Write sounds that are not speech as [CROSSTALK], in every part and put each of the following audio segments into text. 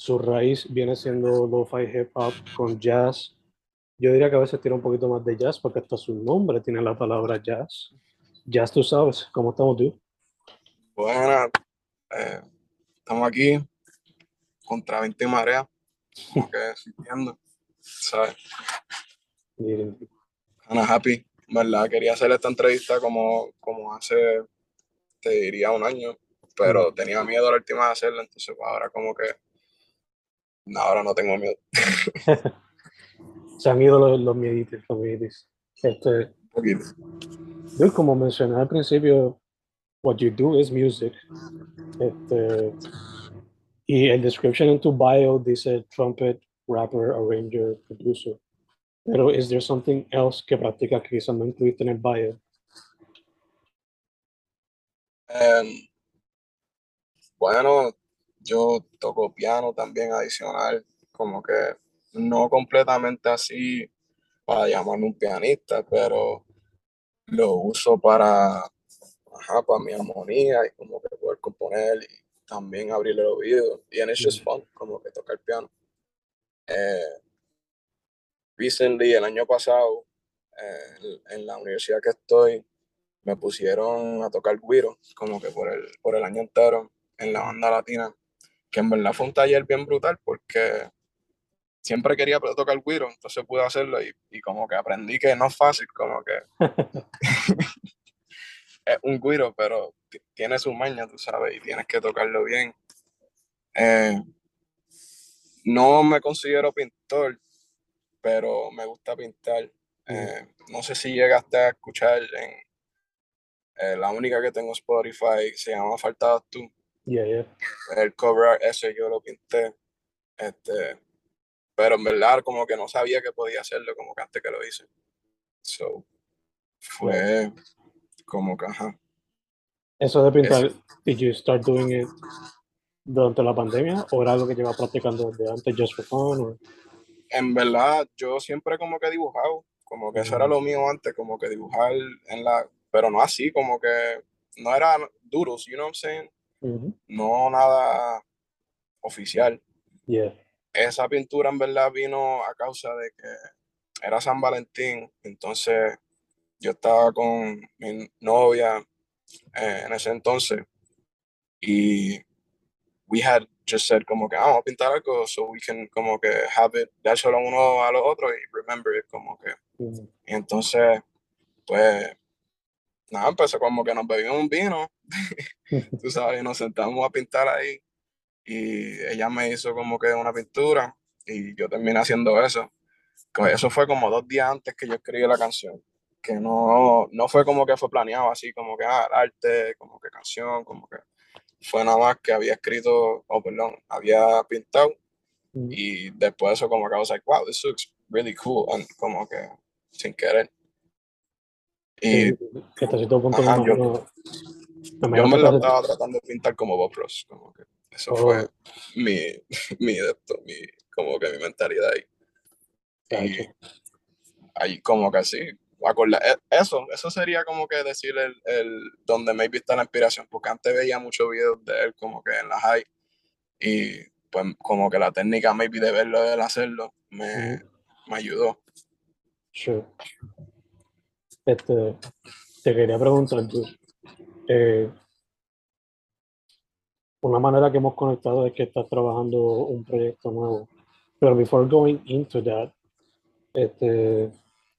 su raíz viene siendo lo-fi hip hop con jazz. Yo diría que a veces tiene un poquito más de jazz porque hasta su nombre tiene la palabra jazz. Jazz, tú sabes, ¿cómo estamos tú? Bueno, eh, estamos aquí contra 20 mareas, como que sintiendo, ¿sabes? Miren, Kinda happy, ¿verdad? Quería hacer esta entrevista como, como hace, te diría, un año, pero tenía miedo a la última de hacerla, entonces pues, ahora como que, no, ahora no tengo miedo. se han ido los, los mieditos, los mieditos. Este. Dude, como mencioné al principio, what you do is music. Este, y el description en tu bio dice trumpet, rapper, arranger, producer. Pero is there something else que practicas que quizás no incluiste en el bio? Em, bueno, yo toco piano también adicional, como que no completamente así para llamarme un pianista, pero lo uso para, ajá, para mi armonía y como que poder componer y también abrir el oído. Y en just fun, como que tocar piano. Eh, recently, el año pasado, eh, en- en la universidad que estoy, me pusieron a tocar guiro, como que por el, por el año entero, en la banda latina, que en verdad fue un taller bien brutal porque siempre quería tocar guiro, entonces pude hacerlo y, y como que aprendí que no es fácil, como que [LAUGHS] [LAUGHS] es un guiro, pero tiene su maña, tú sabes, y tienes que tocarlo bien. Eh, no me considero pintor, pero me gusta pintar. Eh, no sé si llegaste a escuchar en eh, la única que tengo en Spotify, se llama Faltabas tú. Yeah, yeah. El cover art ese yo lo pinté. Este, pero en verdad como que no sabía que podía hacerlo como que antes que lo hice. So, fue como que, ajá. Eso de pintar, did you start doing it durante la pandemia o era algo que llevas practicando desde antes just for fun? or- en verdad, yo siempre como que dibujado, como que eso era lo mío antes, como que dibujar en la, pero no así, como que no era duros, you know what I'm saying? No nada oficial. Yeah. Esa pintura en verdad vino a causa de que era San Valentín, entonces yo estaba con mi novia eh, en ese entonces y we had just said como que ah, vamos a pintar algo so we can como que have it, dárselo uno a los otros y remember it como que y entonces, pues, nada, empezó como que nos bebimos un vino, [LAUGHS] tú sabes, y nos sentamos a pintar ahí. Y ella me hizo como que una pintura y yo terminé haciendo eso. Eso fue como dos días antes que yo escribí la canción. Que no, no fue como que fue planeado así, como que ah, arte, como que canción, como que fue nada más que había escrito, oh, perdón, había pintado Ujú. y después de eso como que I was like, wow, this looks really cool, and como que sin querer. Y Sí, que hasta cierto punto Ajá, me yo- me yo me hasta- estaba tratando de pintar como Bob Ross, como que Eso fue oh. mi, [LAUGHS] mi, mi, como que mi mentalidad ahí. Y ahí como que así, e, eso, eso sería como que decir el, el donde me visto la inspiración, porque antes veía muchos videos de él como que en la high y pues como que la técnica maybe de verlo, de él hacerlo, me, me ayudó. Sure. Este, te quería preguntar, eh, una manera que hemos conectado es que estás trabajando un proyecto nuevo. Pero before going into that, este,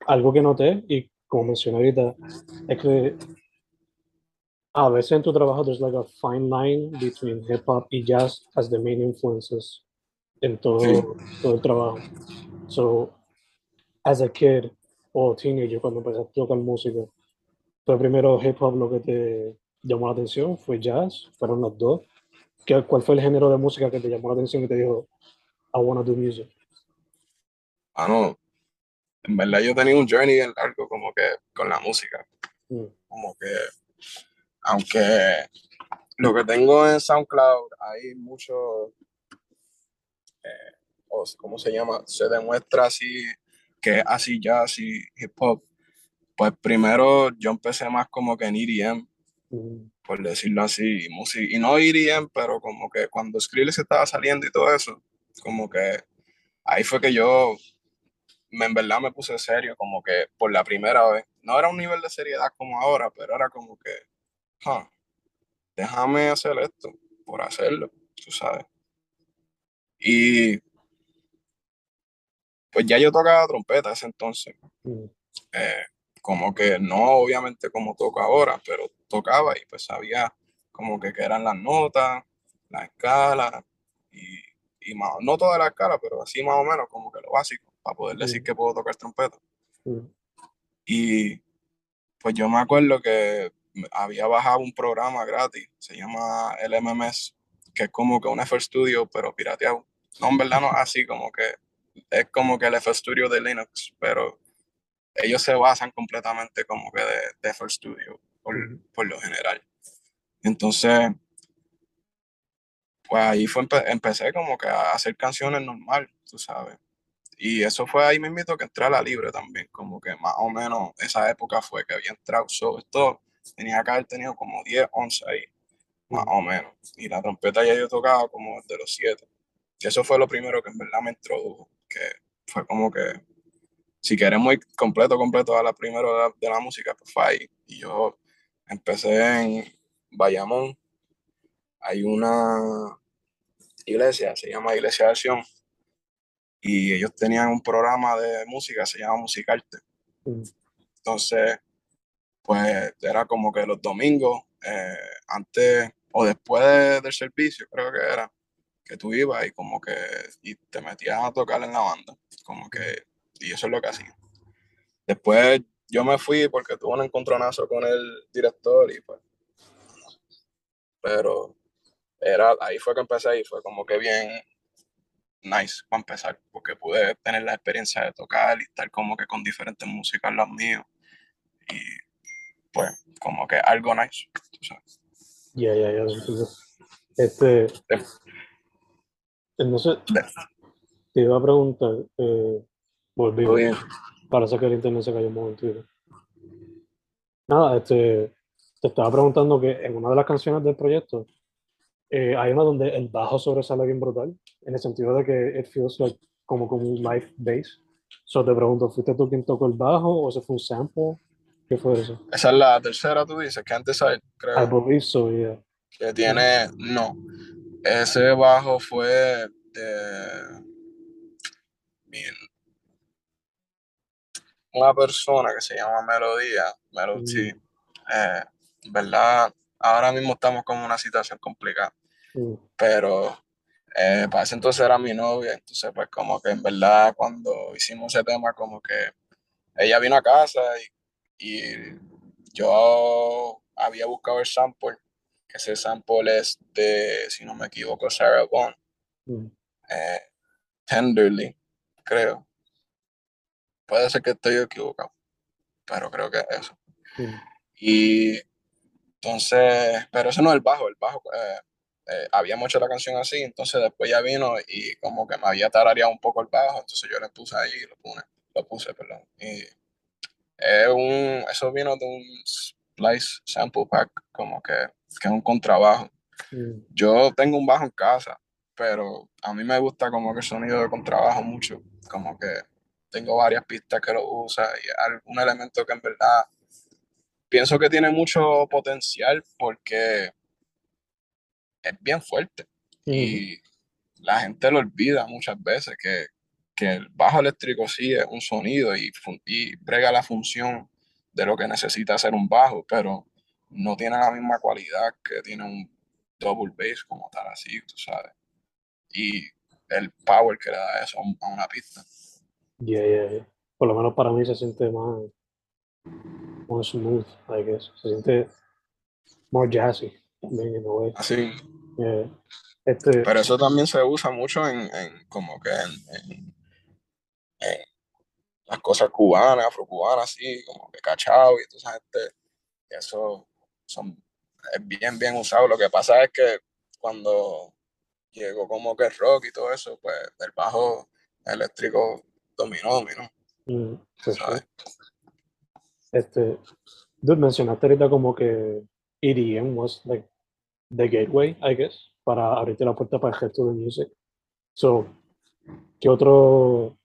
algo que noté y como mencioné ahorita es que a veces en tu trabajo there's like a fine line between hip hop y jazz as the main influences en todo, todo el trabajo. So, as a kid o teenager, cuando empezaste a tocar música, fue primero hip hop lo que te llamó la atención, fue jazz, fueron los dos. ¿Qué, ¿Cuál fue el género de música que te llamó la atención y te dijo, I wanna do music? Ah, no. En verdad yo tenía un journey largo como que con la música. Mm. Como que, aunque lo que tengo en SoundCloud, hay mucho, eh, ¿cómo se llama? Se demuestra así, que es así jazz y hip hop. Pues primero yo empecé más como que en EDM, por decirlo así, y, y no EDM, pero como que cuando Skrillex estaba saliendo y todo eso, como que ahí fue que yo me, en verdad me puse serio, como que por la primera vez. No era un nivel de seriedad como ahora, pero era como que, déjame hacer esto por hacerlo, tú sabes. Y pues ya yo tocaba trompeta ese entonces. Eh, como que no obviamente como toco ahora, pero tocaba y pues sabía como que, que eran las notas, la escala y, y más, no toda la escala, pero así más o menos como que lo básico para poder decir que puedo tocar trompeta. Y pues yo me acuerdo que había bajado un programa gratis, se llama el MMS, que es como que un FL Studio, pero pirateado. No, en verdad no así, como que es como que el FL Studio de Linux, pero ellos se basan completamente como que de, de FL Studio, por, por, lo general. Entonces, pues ahí fue, empecé como que a hacer canciones normal, tú sabes. Y eso fue ahí mismo que entré a la libre también, como que más o menos esa época fue que había entrado. So, esto tenía que haber tenido como 10, 11 ahí, más o menos. Y la trompeta ya yo tocaba como desde los 7. Y eso fue lo primero que en verdad me introdujo, que fue como que si queremos ir completo, completo a la primera de la, música, pues fue ahí. Y yo empecé en Bayamón. Hay una iglesia, se llama Iglesia de Acción, y ellos tenían un programa de música, se llama Musicarte. Mm. Entonces, pues era como que los domingos, eh, antes o después del servicio, creo que era, que tú ibas y como que y te metías a tocar en la banda, como que y eso es lo que hacía. Después yo me fui porque tuve un encontronazo con el director y pues. Pero era, ahí fue que empecé y fue como que bien nice para empezar, porque pude tener la experiencia de tocar y estar como que con diferentes músicas los míos. Y pues como que algo nice, Ya, ya, ya. Este. Sé. Te iba a preguntar, eh, Volví. bien. Parece que el internet se cayó un momento. Nada, este, te estaba preguntando que en una de las canciones del proyecto eh, hay una donde el bajo sobresale bien brutal, en el sentido de que it feels like como con un live bass. So te pregunto, ¿fuiste tú quien tocó el bajo o ese fue un sample? ¿Qué fue eso? Esa es la tercera, tú dices, que antes creo. I believe so, yeah. Que tiene, no, ese bajo fue de, bien, una persona que se llama Melodía, Melody, mm. eh, ¿verdad? Ahora mismo estamos con una situación complicada, mm. pero eh, para ese entonces era mi novia, entonces pues como que en verdad cuando hicimos ese tema como que ella vino a casa y, y yo había buscado el sample, ese sample es de, si no me equivoco, Sarah Bond, mm. eh, Tenderly, creo. Puede ser que estoy equivocado, pero creo que es eso. Y entonces, pero eso no es el bajo, el bajo, eh, eh, habíamos hecho la canción así, entonces después ya vino y como que me había tarareado un poco el bajo, entonces yo le puse ahí, lo, puse, lo puse, perdón. Y es un, eso vino de un Splice Sample Pack, como que, que es un contrabajo. Mm. Yo tengo un bajo en casa, pero a mí me gusta como que el sonido de contrabajo mucho, como que tengo varias pistas que lo usa y algún elemento que en verdad pienso que tiene mucho potencial porque es bien fuerte Mm. y la gente lo olvida muchas veces que, que el bajo eléctrico sí es un sonido y, y brega la función de lo que necesita hacer un bajo, pero no tiene la misma cualidad que tiene un double bass como tal así, tú sabes. Y el power que le da eso a un- a una pista. Yeah, yeah, yeah. Por lo menos para mí se siente más, más smooth, I guess. Se siente more jazzy, también, in a way. Así. Yeah. Este, Pero eso también se usa mucho en, en como que en, en- en las cosas cubanas, afrocubanas, así, como que cachao y toda esa gente. Eso son, es bien, bien usado. Lo que pasa es que cuando llegó como que el rock y todo eso, pues el bajo eléctrico dominó, dominó. mm, sure. ¿sabes? Este, dude, mencionaste ahorita como que EDM was like the gateway, I guess, para abrirte la puerta para el resto de music. So, ¿qué otro?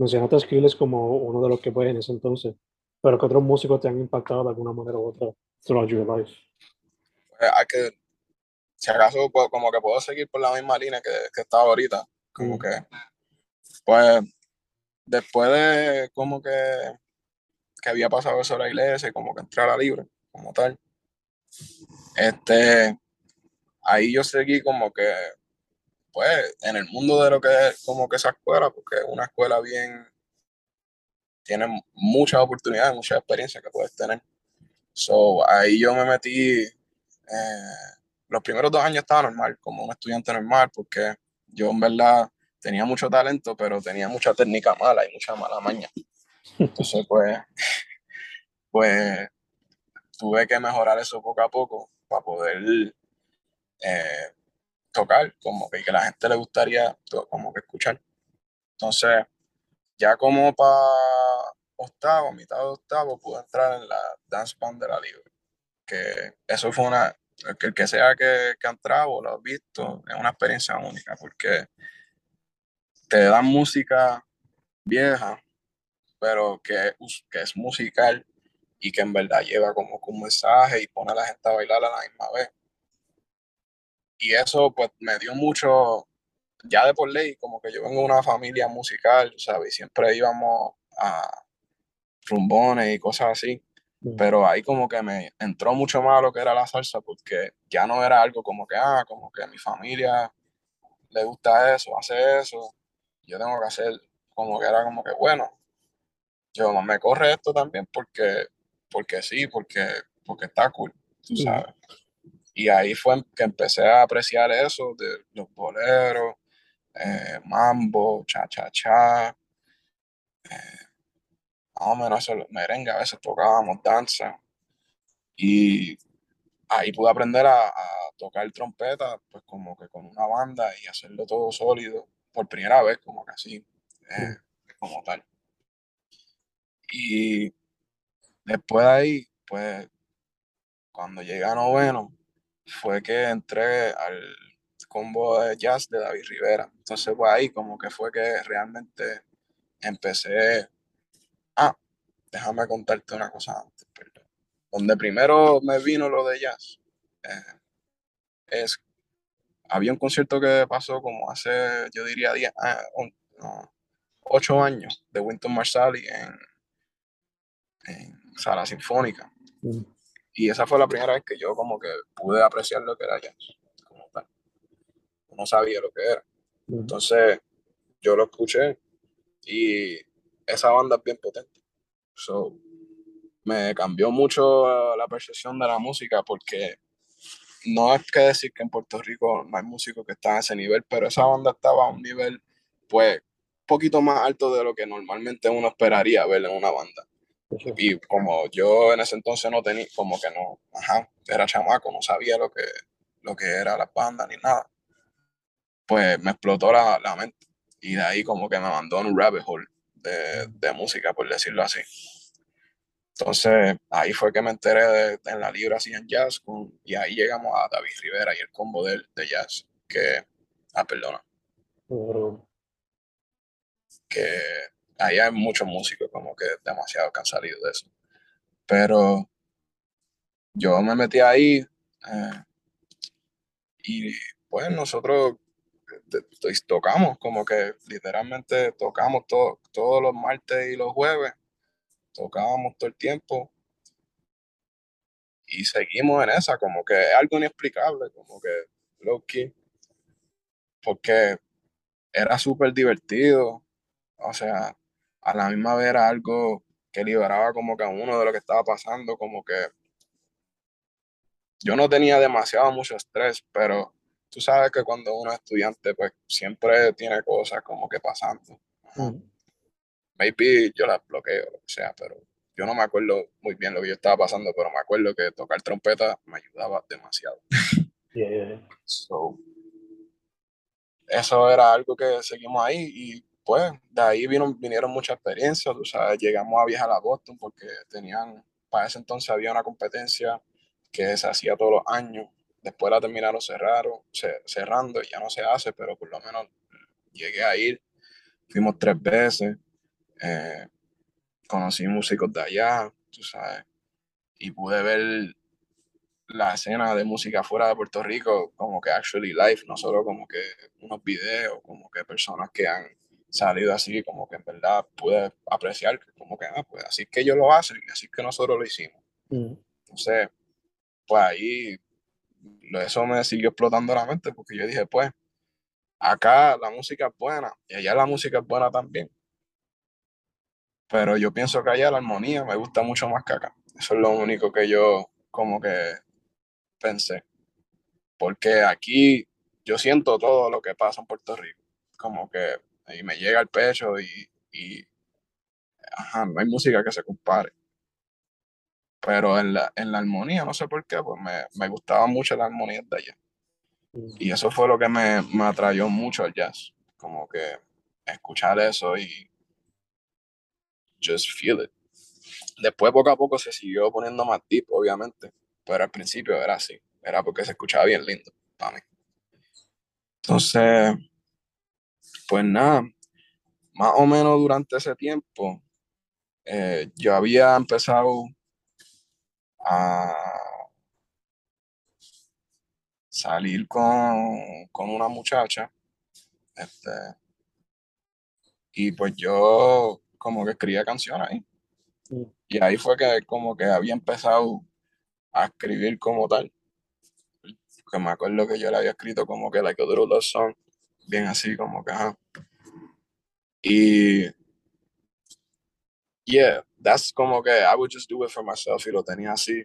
Mencionaste Skrillex como uno de los que fue en ese entonces, pero ¿qué otros músicos te han impactado de alguna manera u otra throughout your life? Hay que, si acaso, como que puedo seguir por la misma línea que, que estaba ahorita. Como Mm. que, pues, después de como que, que había pasado eso a la iglesia, y como que entrar a la libre, como tal, este, ahí yo seguí como que, pues, en el mundo de lo que es como que esa escuela, porque una escuela bien, tiene muchas oportunidades, muchas experiencias que puedes tener. So, ahí yo me metí, eh, los primeros dos años estaba normal, como un estudiante normal, porque yo en verdad tenía mucho talento, pero tenía mucha técnica mala y mucha mala maña. Entonces, pues, [LAUGHS] pues tuve que mejorar eso poco a poco para poder eh, tocar, como que, que la gente le gustaría como que escuchar. Entonces, ya como para octavo, mitad de octavo, pude entrar en la dance band de la libre. Que eso fue una, que, el que sea que, que ha entrado lo ha visto, es una experiencia única, porque te dan música vieja, pero que, que es musical y que en verdad lleva como que un mensaje y pone a la gente a bailar a la misma vez. Y eso pues me dio mucho, ya de por ley, como que yo vengo de una familia musical, ¿sabes? Y siempre íbamos a rumbones y cosas así, Mm. pero ahí como que me entró mucho más lo que era la salsa, porque ya no era algo como que, ah, como que a mi familia le gusta eso, hace eso, yo tengo que hacer, como que era como que, bueno, yo me corre esto también porque, porque sí, porque, porque está cool, tú Mm. Y ahí fue que empecé a apreciar eso de los boleros, eh, mambo, cha cha cha, eh, más o menos eso, merengue, a veces tocábamos danza. Y ahí pude aprender a, a tocar trompeta, pues como que con una banda y hacerlo todo sólido, por primera vez, como que así, eh, como tal. Y después de ahí, pues cuando llegué a noveno, fue que entré al combo de jazz de David Rivera. Entonces, pues ahí como que fue que realmente empecé. Ah, déjame contarte una cosa antes, perdón. Donde primero me vino lo de jazz, eh, es. Había un concierto que pasó como hace, yo diría, 10, ah, un- no, 8 años de Winton Marsalis en, en Sala Sinfónica. Mm. Y esa fue la primera vez que yo como que pude apreciar lo que era jazz, como tal. No sabía lo que era. Entonces, yo lo escuché y esa banda es bien potente. So, me cambió mucho la percepción de la música porque no es que decir que en Puerto Rico no hay músicos que están a ese nivel, pero esa banda estaba a un nivel, pues, un poquito más alto de lo que normalmente uno esperaría ver en una banda. Y como yo en ese entonces no tenía, como que no, ajá, era chamaco, no sabía lo que, lo que era la banda ni nada, pues me explotó la, la mente. Y de ahí como que me mandó en un rabbit hole de, de música, por decirlo así. Entonces, ahí fue que me enteré de, en la libra así en jazz, con, y ahí llegamos a David Rivera y el combo de, de jazz, que, ah, perdona, que ahí hay muchos músicos como que demasiado que han salido de eso. Pero yo me metí ahí eh, y pues nosotros de- tocamos, como que literalmente tocamos to- todos los martes y los jueves, tocábamos todo el tiempo y seguimos en esa, como que es algo inexplicable, como que low key, porque era súper divertido, o sea, a la misma vez era algo que liberaba como que a uno de lo que estaba pasando, como que yo no tenía demasiado mucho estrés, pero tú sabes que cuando uno es estudiante, pues siempre tiene cosas como que pasando. Maybe yo las bloqueo, lo que sea, pero yo no me acuerdo muy bien lo que yo estaba pasando, pero me acuerdo que tocar trompeta me ayudaba demasiado. [LAUGHS] yeah, yeah, yeah. So, eso era algo que seguimos ahí y pues de ahí vino, vinieron muchas experiencias, tú sabes, llegamos a viajar a Boston porque tenían, para ese entonces había una competencia que se hacía todos los años, después la terminaron cerraron, ce- cerrando ya no se hace, pero por lo menos llegué a ir, fuimos tres veces, eh, conocí músicos de allá, tú sabes, y pude ver la escena de música fuera de Puerto Rico como que actually live, no solo como que unos videos, como que personas que han salido así, como que en verdad pude apreciar que como que, ah, pues así es que ellos lo hacen y así que nosotros lo hicimos. Mm, Entonces, pues ahí eso me siguió explotando la mente porque yo dije, pues, acá la música es buena y allá la música es buena también. Pero yo pienso que allá la armonía me gusta mucho más que acá. Eso es lo único que yo como que pensé. Porque aquí yo siento todo lo que pasa en Puerto Rico. Como que ahí me llega al pecho y, y ajá, no hay música que se compare. Pero en la, en la armonía, no sé por qué, pues me, me gustaba mucho la armonía de allá. mm, Y eso fue lo que me, me atrayó mucho al jazz. Como que escuchar eso y just feel it. Después poco a poco se siguió poniendo más deep, obviamente. Pero al principio era así. Era porque se escuchaba bien lindo para mí. Entonces, pues nada, más o menos durante ese tiempo, eh, yo había empezado a salir con, con una muchacha. Este, y pues yo como que escribía canciones ahí. mm, Y ahí fue que como que había empezado a escribir como tal. Que me acuerdo que yo le había escrito como que like a little love song, bien así como que ajá. Y yeah, that's como que I would just do it for myself y lo tenía así.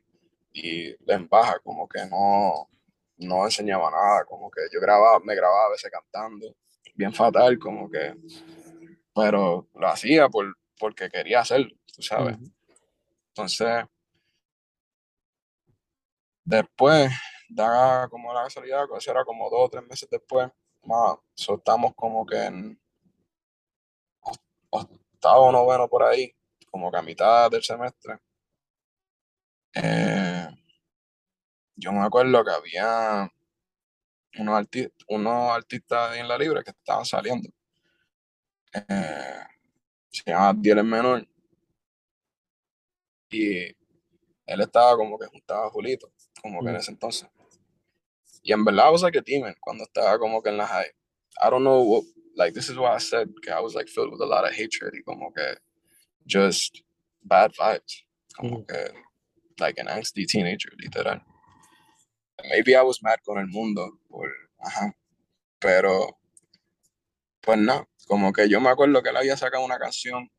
Y en baja, como que no, no enseñaba nada, como que yo grababa, me grababa a veces cantando, bien fatal, como que, pero lo hacía por, porque quería hacerlo, tú sabes. Entonces, después, da como la casualidad, eso era como dos o tres meses después, más, soltamos como que en oc- octavo, noveno por ahí, como que a mitad del semestre. Eh, yo me acuerdo que había unos, arti- unos artistas en la libre que estaban saliendo. Eh, se llama Diel el Menor. Y él estaba como que juntaba a Julito, como que en Mm. ese entonces. Y en verdad, I was like a demon cuando estaba como que en la high. I don't know, what, like, this is what I said, que I was like filled with a lot of hatred y como que just bad vibes. Como Mm. que, like an angsty teenager, literal. Maybe I was mad con el mundo, por, ajá. Pero, pues no, como que yo me acuerdo que él había sacado una canción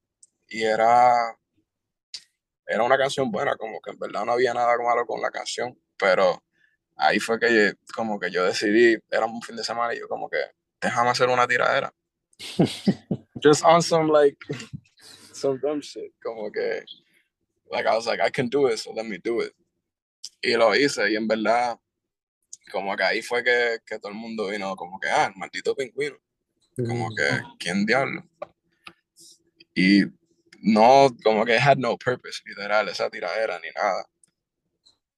y era, era una canción buena, como que en verdad no había nada malo con la canción, pero ahí fue que como que yo decidí, era un fin de semana y yo como que déjame hacer una tiradera. [LAUGHS] Just on some like [LAUGHS] some dumb shit, como que like I was like I can do it, so let me do it. Y lo hice y en verdad como que ahí fue que, que todo el mundo vino como que, ah, el maldito pingüino. Como que, ¿quién diablo? Y no, como que had no purpose, literal, esa tiradera ni nada.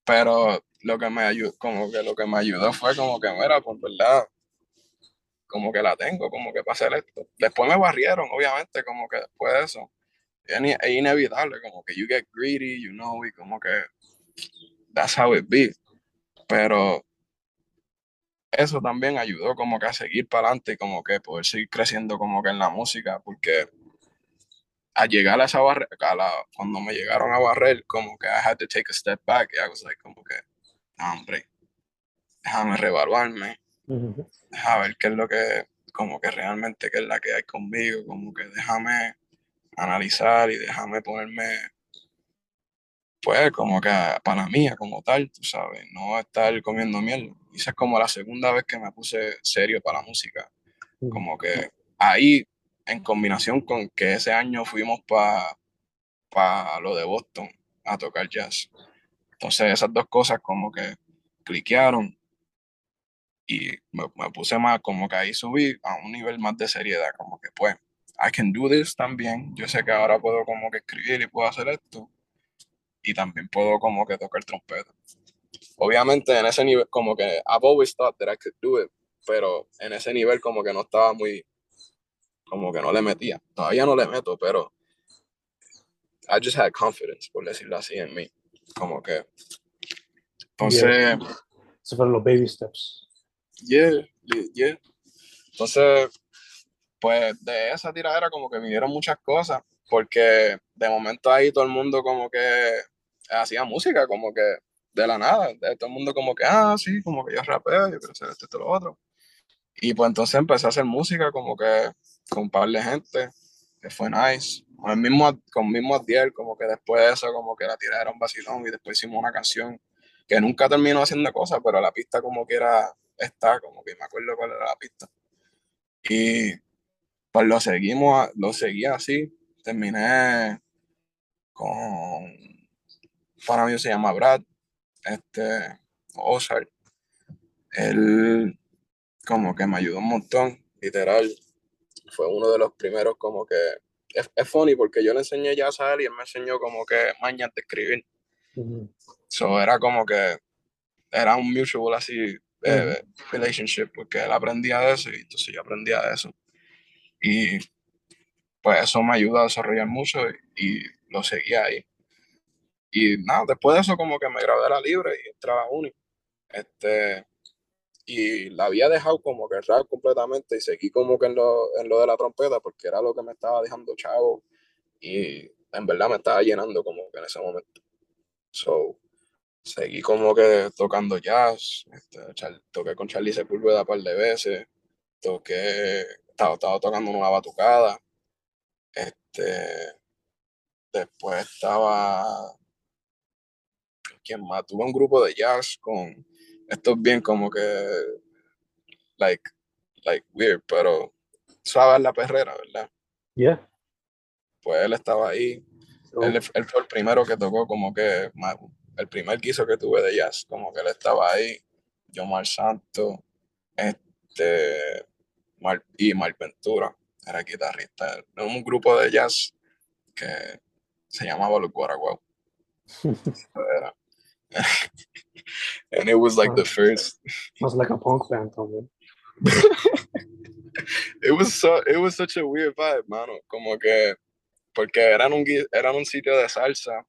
Pero lo que me ayudó, como que lo que me ayudó fue como que, mira, pues verdad, como que la tengo, como que para hacer esto. Después me barrieron, obviamente, como que después de eso. Es inevitable, como que you get greedy, you know, y como que that's how it be. Pero eso también ayudó como que a seguir para adelante y como que poder seguir creciendo como que en la música, porque al llegar a esa barrera, cuando me llegaron a barrer, como que I had to take a step back, y I was like, como que, hombre, déjame revaluarme, a ver qué es lo que, como que realmente qué es la que hay conmigo, como que déjame analizar y déjame ponerme, pues, como que para mí, como tal, tú sabes, no estar comiendo miel. Y esa es como la segunda vez que me puse serio para la música. Como que ahí, en combinación con que ese año fuimos para pa lo de Boston a tocar jazz. Entonces esas dos cosas como que cliquearon y me, puse más, como que ahí subí a un nivel más de seriedad, como que pues, I can do this también, yo sé que ahora puedo como que escribir y puedo hacer esto, y también puedo como que tocar trompeta. Obviamente en ese nivel, como que I've always thought that I could do it, pero en ese nivel como que no estaba muy, como que no le metía. Todavía no le meto, pero I just had confidence, por decirlo así, en mí. Como que, entonces... Esos fueron los baby steps. Yeah, yeah. Entonces, pues de esa tiradera como que vinieron muchas cosas, porque de momento ahí todo el mundo como que hacía música, como que de la nada, de todo el mundo como que, ah, sí, como que yo rapeo, yo quiero hacer esto, esto, lo otro. Y pues entonces empecé a hacer música como que con un par de gente, que fue nice. Con el mismo, con mismo Adiel, como que después de eso, como que la tiradera un vacilón y después hicimos una canción que nunca terminó haciendo cosas, pero la pista como que era está, como que me acuerdo cuál era la pista. Y pues lo seguimos, lo seguí así, terminé con, para mí se llama Brad, este, Ozark. Él como que me ayudó un montón, literal. Fue uno de los primeros como que... Es, es funny porque yo le enseñé ya a él y él me enseñó como que mañana de escribir. So era como que era un mutual así eh, relationship, porque él aprendía de eso y entonces yo aprendía de eso. Y pues eso me ayuda a desarrollar mucho y, lo seguía ahí. Y nada, después de eso como que me grabé la libre y entré a uni. Este, y la había dejado como que rap completamente y seguí como que en lo, en lo de la trompeta porque era lo que me estaba dejando chavo y en verdad me estaba llenando como que en ese momento. So, seguí como que tocando jazz, este, toqué con Charlie Sepúlveda un par de veces, toqué, estaba, estaba tocando una batucada, este, después estaba, ¿quién más? Tuve un grupo de jazz con, esto es bien como que, like, like weird, pero suave la perrera, ¿verdad? Yeah. Pues él estaba ahí, él, él, fue el primero que tocó como que el primer guiso que tuve de jazz, como que él estaba ahí, yo Mar Santo, este, y Mar Ventura, era guitarrista. Era un grupo de jazz que se llamaba Los Guaraguao. [LAUGHS] era. And it was like the first. Was like a punk band, también. [LAUGHS] it was so, it was such a weird vibe, mano. Como que, porque eran un, eran un sitio de salsa.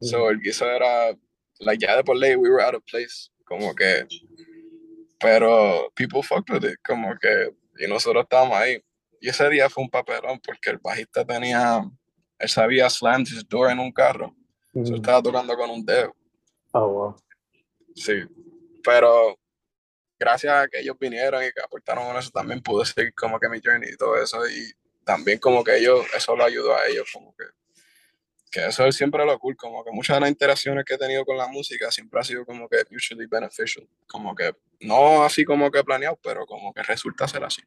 So el guiso era like ya de por ley we were out of place, como que, pero people fucked with it, como que, y nosotros estábamos ahí. Y ese día fue un papelón porque el bajista tenía, él sabía slam his door en un carro, mm estaba tocando con un dedo. Oh, wow. Sí, pero gracias a que ellos vinieron y que aportaron con eso, también pude seguir como que mi journey y todo eso, y también como que ellos, eso lo ayudó a ellos, como que que eso es siempre lo cool, como que muchas de las interacciones que he tenido con la música siempre ha sido como que mutually beneficial, como que no así como que planeado, pero como que resulta ser así.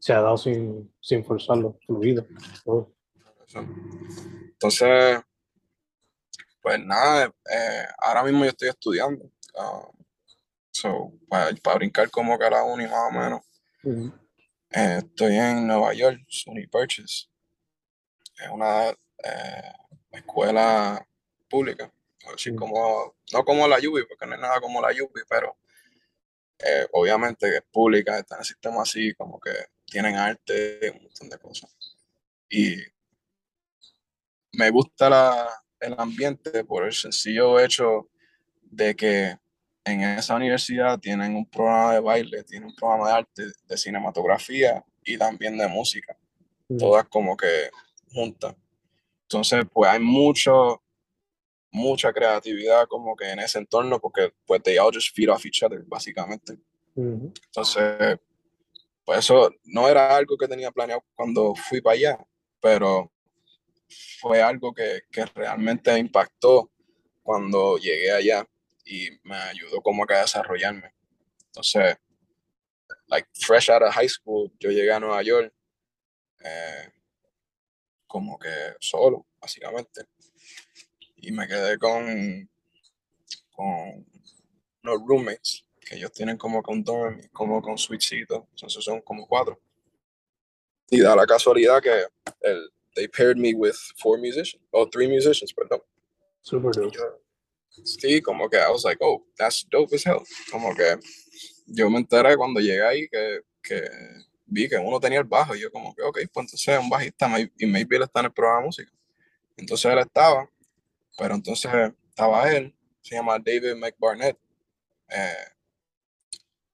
Se ha dado sin, sin forzarlo, fluido. Entonces, pues nada, eh, ahora mismo yo estoy estudiando. Ah, So, para, para brincar como que a la uni más o menos. Eh, estoy en Nueva York, SUNY Purchase. Es una eh, escuela pública. Así como, no como la UBI, porque no es nada como la UBI, pero obviamente es pública, está en el sistema así, como que tienen arte, un montón de cosas. Y me gusta la, el ambiente por el sencillo hecho de que en esa universidad tienen un programa de baile, tienen un programa de arte, de cinematografía y también de música, Ujú. todas como que juntas. Entonces, pues hay mucho, mucha creatividad como que en ese entorno porque pues they all just feed off each other, básicamente. Ujú. Entonces, pues eso no era algo que tenía planeado cuando fui para allá, pero fue algo que, que realmente impactó cuando llegué allá y me ayudó como que a desarrollarme. Entonces, like fresh out of high school, yo llegué a Nueva York eh, como que solo, básicamente. Y me quedé con, con unos roommates que ellos tienen como un dorm, como con suitecito, entonces son como cuatro. Y da la casualidad que el, they paired me with four musicians, o three musicians, perdón. Super Y dope. sí, como que I was like, oh, that's dope as hell. Como que yo me enteré cuando llegué ahí que, que vi que uno tenía el bajo y yo como que, ok, pues entonces es un bajista y maybe él está en el programa de música. Entonces él estaba, pero entonces estaba él, se llama David McBarnett, eh,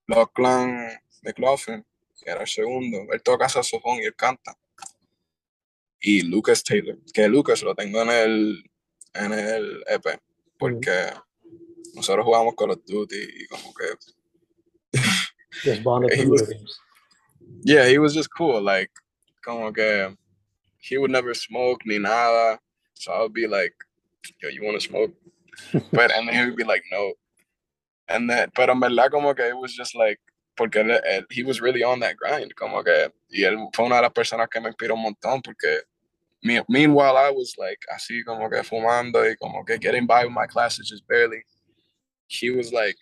Lachlan McLaughlin, que era el segundo, él toca saxofón y él canta. Y Lucas Taylor, que Lucas lo tengo en el, en el EP, porque nosotros jugamos Call of Duty y como que Just bonded He [LAUGHS] was- games. yeah, he was just cool. Like, como que he would never smoke ni nada. So I would be like, yo, you want to smoke? [LAUGHS] But and then he would be like, no. And then, pero en verdad como que it was just like, porque él, él- he was really on that grind, como que, y él fue una de las personas que me inspiró un montón, porque me, meanwhile I was like, así como que fumando y como que getting by with my classes just barely. He was like,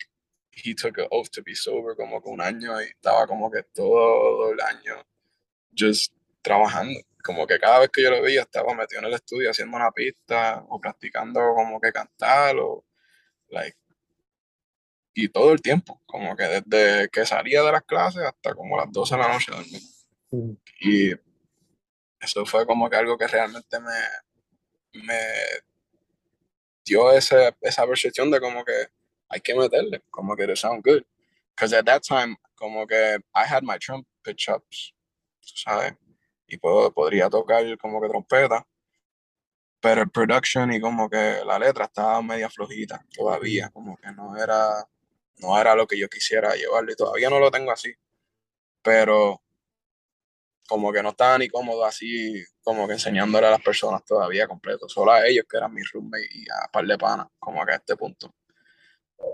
he took an oath to be sober como que un año y estaba como que todo el año just trabajando. Como que cada vez que yo lo veía estaba metido en el estudio haciendo una pista o practicando como que cantar o like y todo el tiempo, como que desde que salía de las clases hasta como las 12 de la noche. Y eso fue como que algo que realmente me, me dio ese, esa percepción de como que hay que meterle, como que to sound good. Because at that time, como que I had my trumpet chops, ¿sabes? Y puedo, podría tocar como que trompeta, pero el production y como que la letra estaba media flojita todavía, como que no era, no era lo que yo quisiera llevarlo y todavía no lo tengo así, pero como que no estaba ni cómodo así, como que enseñándole a las personas todavía completo, solo a ellos que eran mis roommates y a par de panas, como que a este punto.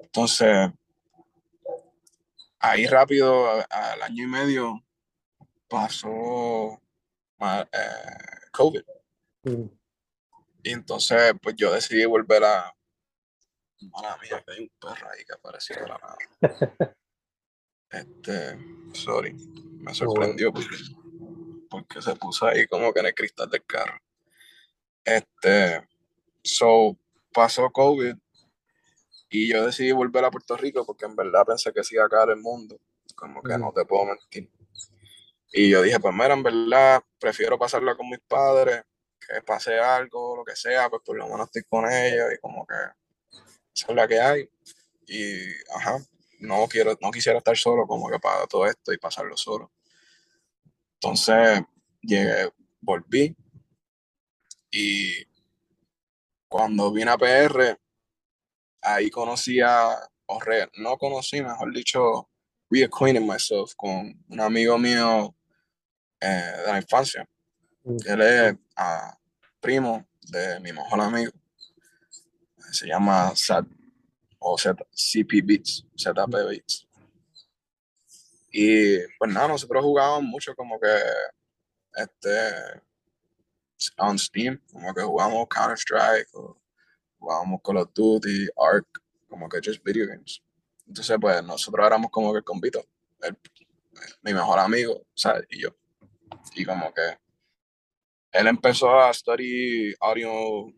Entonces, ahí rápido, al año y medio, pasó eh, COVID. Mm. Y entonces, pues yo decidí volver a. Mala mía, que hay un perro ahí que apareció de la nada. [LAUGHS] Este, sorry, me sorprendió porque, porque se puso ahí como que en el cristal del carro. Este, so, pasó COVID y yo decidí volver a Puerto Rico porque en verdad pensé que se iba a acabar el mundo. Como que no te puedo mentir. Y yo dije, pues mira, en verdad, prefiero pasarla con mis padres, que pase algo, lo que sea, pues por lo menos estoy con ellos y como que esa es la que hay. Y, ajá, no, quiero, no quisiera estar solo como que para todo esto y pasarlo solo. Entonces, llegué, volví y cuando vine a PR, ahí conocí a, o re- no conocí, mejor dicho, reacquainted myself con un amigo mío eh, de la infancia. Mm. Él es ah, primo de mi mejor amigo. Se llama Sad, o Z, CP Beats, ZP Beats. Y pues nada, nosotros jugábamos mucho como que este on Steam, como que jugábamos Counter Strike o jugábamos Call of Duty, Ark, como que just video games. Entonces, pues nosotros éramos como que el convito, mi mejor amigo, ¿sabes? Y yo. Y como que él empezó a study audio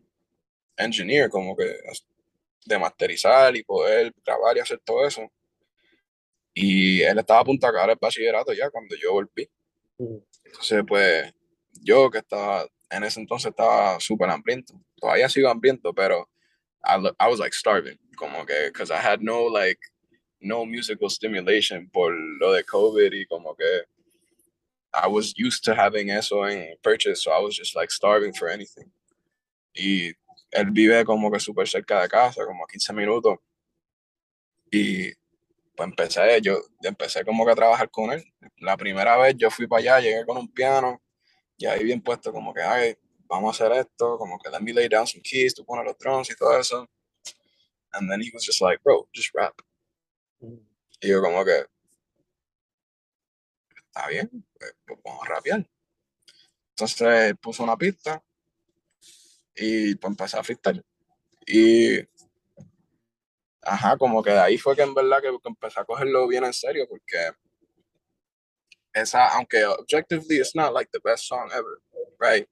engineer, como que de masterizar y poder grabar y hacer todo eso. Y él estaba a punto de acabar el bachillerato ya cuando yo volví. Entonces, pues, yo que estaba, en ese entonces estaba súper hambriento. Todavía sigo hambriento, pero I, I was like starving. Como que, because I had no, like, no musical stimulation por lo de COVID y como que I was used to having eso en purchase, so I was just like starving for anything. Y él vive como que súper cerca de casa, como a 15 minutos. Y pues empecé, yo empecé como que a trabajar con él. La primera vez yo fui para allá, llegué con un piano y ahí bien puesto como que, ay, vamos a hacer esto, como que let me lay down some keys, tú pones los drums y todo eso. And then he was just like, bro, just rap. Y yo como que, está bien, pues, pues vamos a rapear. Entonces puso una pista y pues empecé a freestyle. Y ajá, como que de ahí fue que en verdad que, empecé a cogerlo bien en serio, porque esa, aunque objectively it's not like the best song ever, right?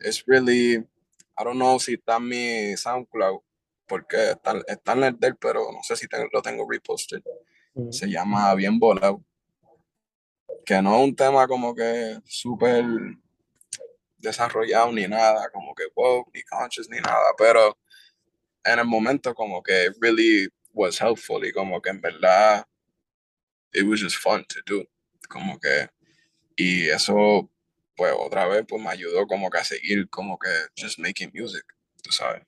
It's really, I don't know si está en mi SoundCloud, porque está, está en el del, pero no sé si lo tengo reposted. Mm. Se llama Bien Volado. Que no es un tema como que súper desarrollado ni nada, como que woke, ni conscious, ni nada, pero en el momento como que really was helpful y como que en verdad it was just fun to do, como que y eso pues otra vez pues me ayudó como que a seguir como que just making music, tú sabes.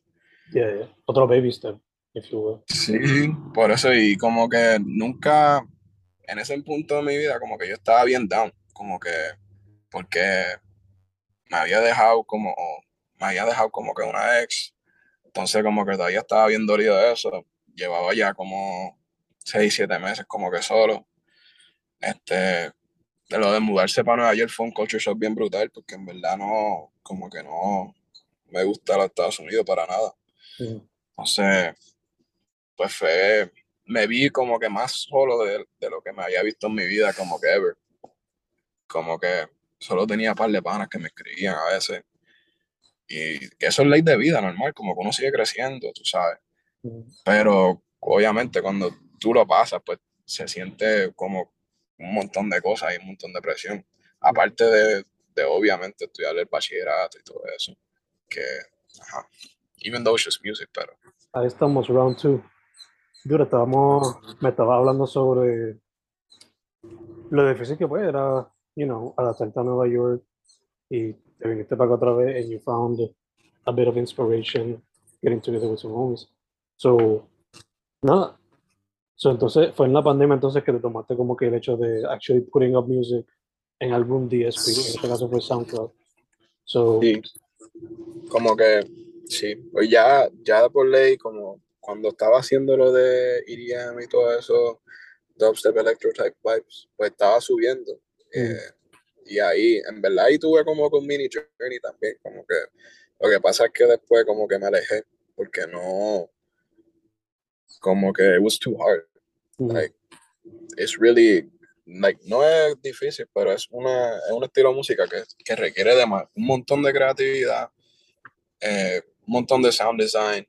Yeah, yeah. Otro baby step, if you will. Sí, por eso y como que nunca en ese punto de mi vida como que yo estaba bien down, como que porque me había dejado como me había dejado como que una ex entonces como que todavía estaba bien dolido de eso. Llevaba ya como seis, siete meses como que solo. Este, de lo de mudarse para Nueva York fue un culture shock bien brutal porque en verdad no, como que no me gusta los Estados Unidos para nada. Entonces, pues fue, me vi como que más solo de, de, lo que me había visto en mi vida como que ever. Como que solo tenía un par de panas que me escribían a veces y eso es ley de vida normal, como que uno sigue creciendo, tú sabes. Pero obviamente cuando tú lo pasas, pues se siente como un montón de cosas y un montón de presión. Aparte de, de obviamente estudiar el bachillerato y todo eso. Que, ajá. Even though it's just music, pero. Ahí estamos, round two. Yo estábamos, me estaba hablando sobre lo difícil que fue, era, you know, adaptarte a Nueva York y te viniste para acá otra vez and you found a bit of inspiration getting together with some homies. So, nada. So, entonces, fue en la pandemia entonces que te tomaste como que el hecho de actually putting up music en algún DSP, en este caso fue SoundCloud. So, sí. Como que, sí, pues ya, ya por ley, como cuando estaba haciendo lo de EDM y todo eso, dubstep, electro type vibes, pues estaba subiendo. Mm. Eh, y ahí, en verdad, ahí tuve como con mini journey también, como que lo que pasa es que después como que me alejé, porque no, como que it was too hard. Like, it's really, like, no es difícil, pero es, una, es un estilo de música que, que requiere de un montón de creatividad, eh, un montón de sound design,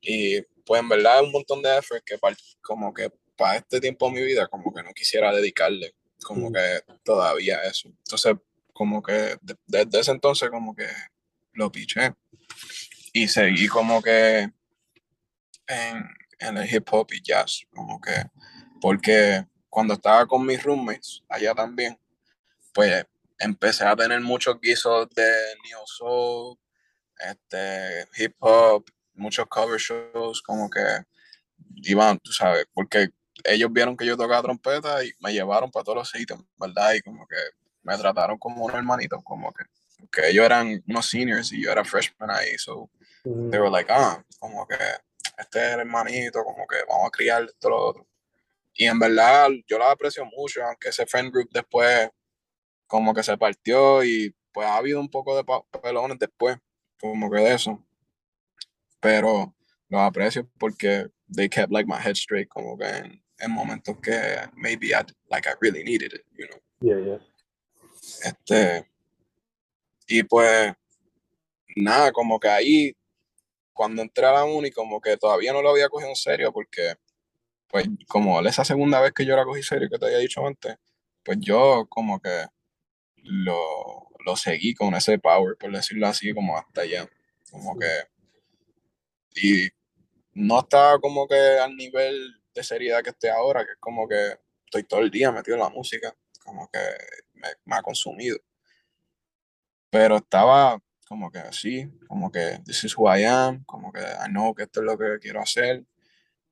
y pues en verdad es un montón de effort que como que para este tiempo de mi vida como que no quisiera dedicarle como que todavía eso. Entonces, como que desde ese entonces como que lo piché y seguí como que en, en, el hip hop y jazz, como que, porque cuando estaba con mis roommates allá también, pues empecé a tener muchos guisos de neo soul, este, hip hop, muchos cover shows, como que iban, tú sabes, porque ellos vieron que yo tocaba trompeta y me llevaron para todos los sitios, ¿verdad? Y como que me trataron como un hermanito, como que, que ellos eran unos seniors y yo era freshman ahí, so they were like, ah, como que este es el hermanito, como que vamos a criar esto, lo otro. Y en verdad yo la aprecio mucho, aunque ese friend group después como que se partió y pues ha habido un poco de pelones después, como que de eso. Pero los aprecio porque they kept like my head straight, como que en momentos que maybe I, like I really needed it, you know. Yeah, yeah. Este, y pues, nada, como que ahí, cuando entré a la uni, como que todavía no lo había cogido en serio, porque, pues, como esa segunda vez que yo la cogí serio, que te había dicho antes, pues yo como que lo, lo seguí con ese power, por decirlo así, como hasta allá. Como que. Y no estaba como que al nivel seriedad que estoy ahora, que es como que estoy todo el día metido en la música, como que me, ha consumido. Pero estaba como que así, como que this is who I am, como que I know que esto es lo que quiero hacer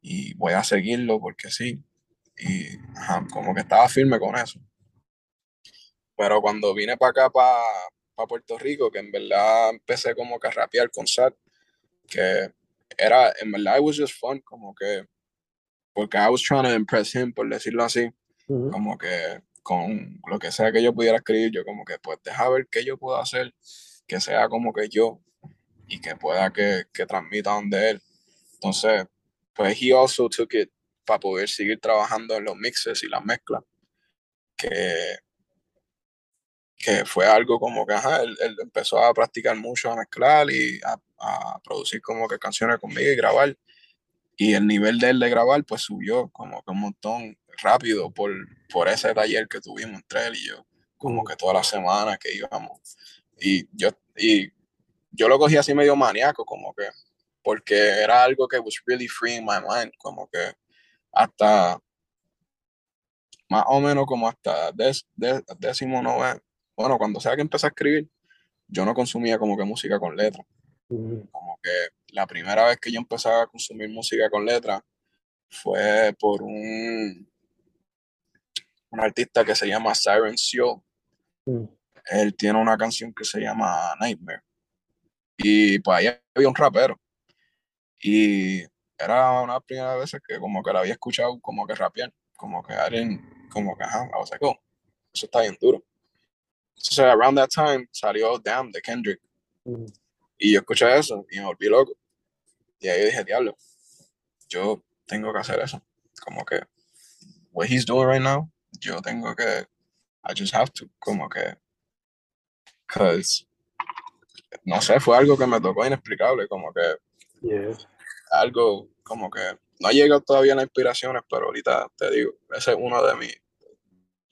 y voy a seguirlo porque sí. Y como que estaba firme con eso. Pero cuando vine para acá, para pa Puerto Rico, que en verdad empecé como que a rapear con Sat, que era, en verdad, it was just fun, como que, porque I was trying to impress him, por decirlo así, como que con lo que sea que yo pudiera escribir, yo como que, pues, deja ver qué yo puedo hacer, que sea como que yo, y que pueda que, que transmita donde él. Entonces, pues, he also took it para poder seguir trabajando en los mixes y las mezclas, que que fue algo como que, ajá, él, empezó a practicar mucho, a mezclar y a, a, producir como que canciones conmigo y grabar. Y el nivel de él de grabar, pues subió como que un montón rápido por, por ese taller que tuvimos entre él y yo, como que todas las semanas que íbamos. Y yo, y yo lo cogí así medio maníaco, como que, porque era algo que was really free in my mind, como que hasta más o menos como hasta décimo noveno, bueno, cuando sea que empecé a escribir, yo no consumía como que música con letra. Como que la primera vez que yo empecé a consumir música con letra fue por un, un artista que se llama Siren Sio. Él tiene una canción que se llama Nightmare. Y pues ahí había un rapero. Y era una primera vez que como que la había escuchado como que rapear. Como que alguien, como que, ajá, was like, oh, eso está bien duro. Entonces, around that time salió Damn de Kendrick. Mm. Y yo escuché eso y me volví loco. Y ahí dije, diablo, yo tengo que hacer eso. Como que, what he's doing right now, yo tengo que, I just have to, como que, cause, no sé, fue algo que me tocó inexplicable, como que, algo como que, no ha llegado todavía las inspiraciones, pero ahorita te digo, ese es uno de mis,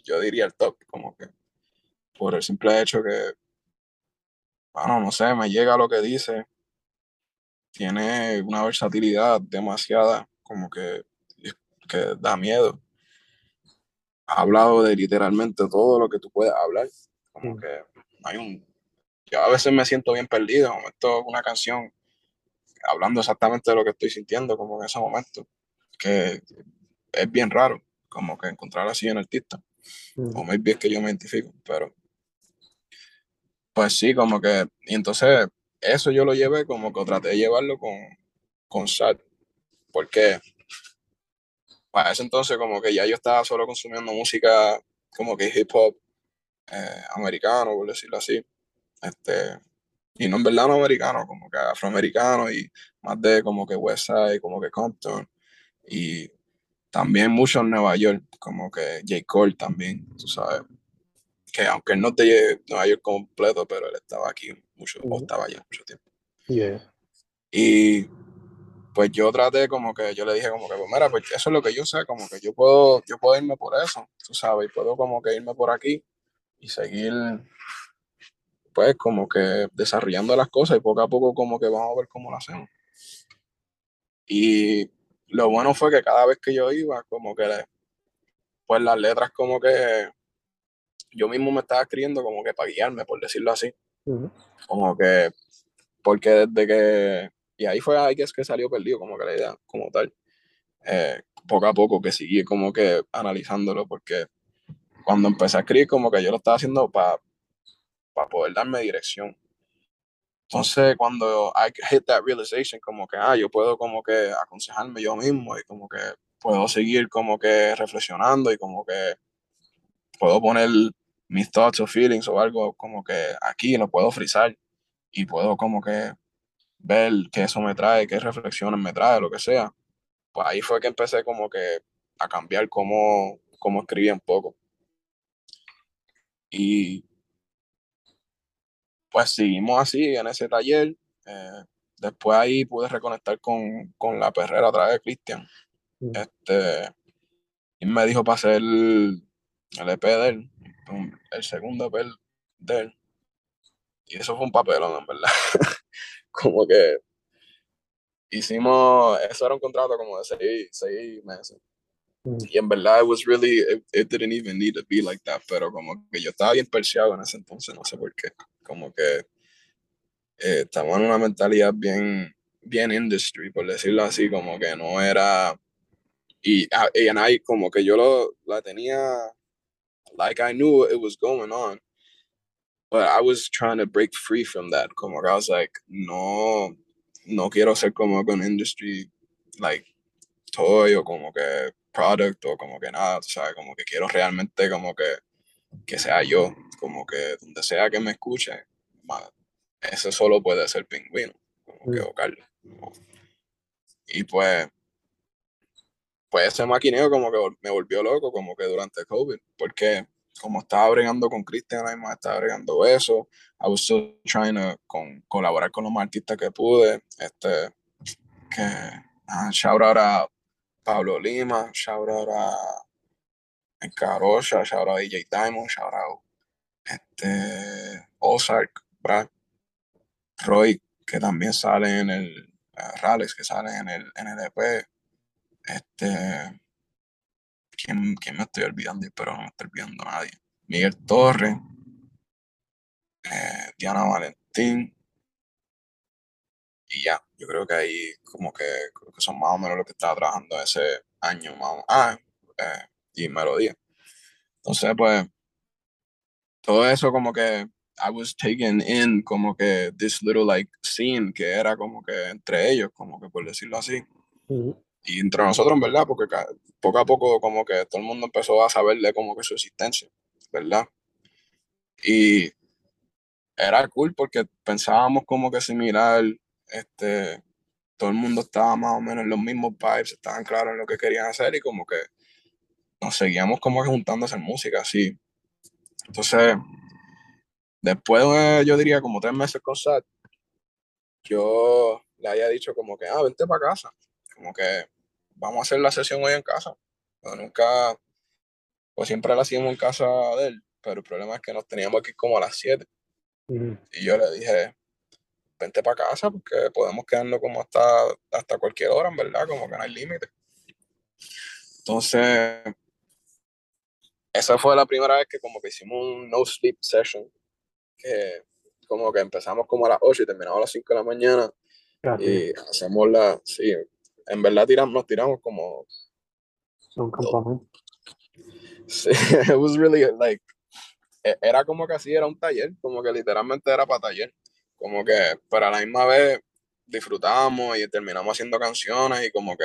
yo diría el top, como que, por el simple hecho que, bueno, no sé, me llega lo que dice, tiene una versatilidad demasiada, como que, que da miedo. Ha hablado de literalmente todo lo que tú puedes hablar, como mm. que hay un... Yo a veces me siento bien perdido, esto es una canción hablando exactamente de lo que estoy sintiendo, como en ese momento, que es bien raro, como que encontrar así en artista. Mm. O maybe es que yo me identifico, pero pues sí, como que, y entonces eso yo lo llevé como que traté de llevarlo con, con Sad, porque para ese entonces como que ya yo estaba solo consumiendo música como que hip hop eh, americano, por decirlo así, este, y no en verdad no americano, como que afroamericano y más de como que West Side, como que Compton, y también mucho en Nueva York, como que J. Cole también, tú sabes, que aunque él no te Nueva York completo, pero él estaba aquí mucho, o estaba allá mucho tiempo. Y pues yo traté como que, yo le dije como que, pues mira, pues eso es lo que yo sé, como que yo puedo, yo puedo irme por eso, tú sabes, y puedo como que irme por aquí y seguir, pues como que desarrollando las cosas y poco a poco como que vamos a ver cómo lo hacemos. Y lo bueno fue que cada vez que yo iba, como que, pues las letras como que yo mismo me estaba escribiendo como que para guiarme, por decirlo así. Como que, porque desde que, y ahí fue ahí que es que salió perdido, como que la idea, como tal. Eh, poco a poco que seguí como que analizándolo, porque cuando empecé a escribir, como que yo lo estaba haciendo para para poder darme dirección. Entonces, cuando I hit that realization, como que, ah, yo puedo como que aconsejarme yo mismo y como que puedo seguir como que reflexionando y como que puedo poner mis thoughts o feelings o algo como que aquí lo puedo frizar y puedo como que ver qué eso me trae, qué reflexiones me trae, lo que sea. Pues ahí fue que empecé como que a cambiar cómo, cómo escribía un poco. Y pues seguimos así en ese taller. Eh, después ahí pude reconectar con, con la perrera otra vez, Cristian. Mm. Este, y me dijo para hacer el, el EP de él, el segundo EP de él. Y eso fue un papelón, en verdad. [LAUGHS] como que hicimos, eso era un contrato como de seis, seis meses. Mm. Y en verdad, it was really, it, it didn't even need to be like that, pero como que yo estaba bien perseado en ese entonces, no sé por qué. Como que eh, estamos en una mentalidad bien, bien industry, por decirlo así, como que no era, y, ah, y en ahí como que yo lo, la tenía, like I knew it was going on, but I was trying to break free from that, como que I was like, no, no quiero ser como que un industry, like, toy o como que product o como que nada, sabes, como que quiero realmente como que, que sea yo, como que donde sea que me escuche, ma- ese solo puede ser pingüino, como que Mm. o Carlos. Y pues, pues ese maquineo como que me volvió loco como que durante COVID, porque como estaba bregando con Cristian, además estaba bregando eso, I was still trying to con, colaborar con los más artistas que pude, este, que, ah, shout out a Pablo Lima, shout out a Encarocha, shout out a DJ Diamond, shout out este, Ozark, Brad, Roy, que también sale en el, uh, que sale en el, en el EP, este, ¿quién, quién me estoy olvidando? Pero no me estoy olvidando nadie. Miguel Torres, eh, Diana Valentín, y ya, yo creo que ahí como que, creo que son más o menos lo que estaba trabajando ese año, más o- ah, eh, y Melodía. Entonces, pues, todo eso como que I was taken in como que this little like scene que era como que entre ellos, como que por decirlo así. Y entre nosotros, verdad, porque poco a poco como que todo el mundo empezó a saber de como que su existencia, ¿verdad? Y era cool porque pensábamos como que similar, este, todo el mundo estaba más o menos en los mismos vibes, estaban claros en lo que querían hacer y como que nos seguíamos como que juntando a hacer música, así. Entonces, después de, yo diría como tres meses con Sat, yo le había dicho como que, ah, vente para casa, como que vamos a hacer la sesión hoy en casa. Pero nunca, pues siempre la hacíamos en casa de él, pero el problema es que nos teníamos que ir como a las 7 Mm. y yo le dije, vente para casa porque podemos quedarnos como hasta, hasta cualquier hora, en verdad, como que no hay límite. Entonces, esa fue la primera vez que como que hicimos un no sleep session, que como que empezamos como a las 8 y terminamos a las 5 de la mañana y hacemos la, sí, en verdad tiramos, nos tiramos como, Son campamentos. sí, [LAUGHS] it was really like, e- era como que así, era un taller, como que literalmente era para taller, como que, pero a la misma vez disfrutamos y terminamos haciendo canciones y como que,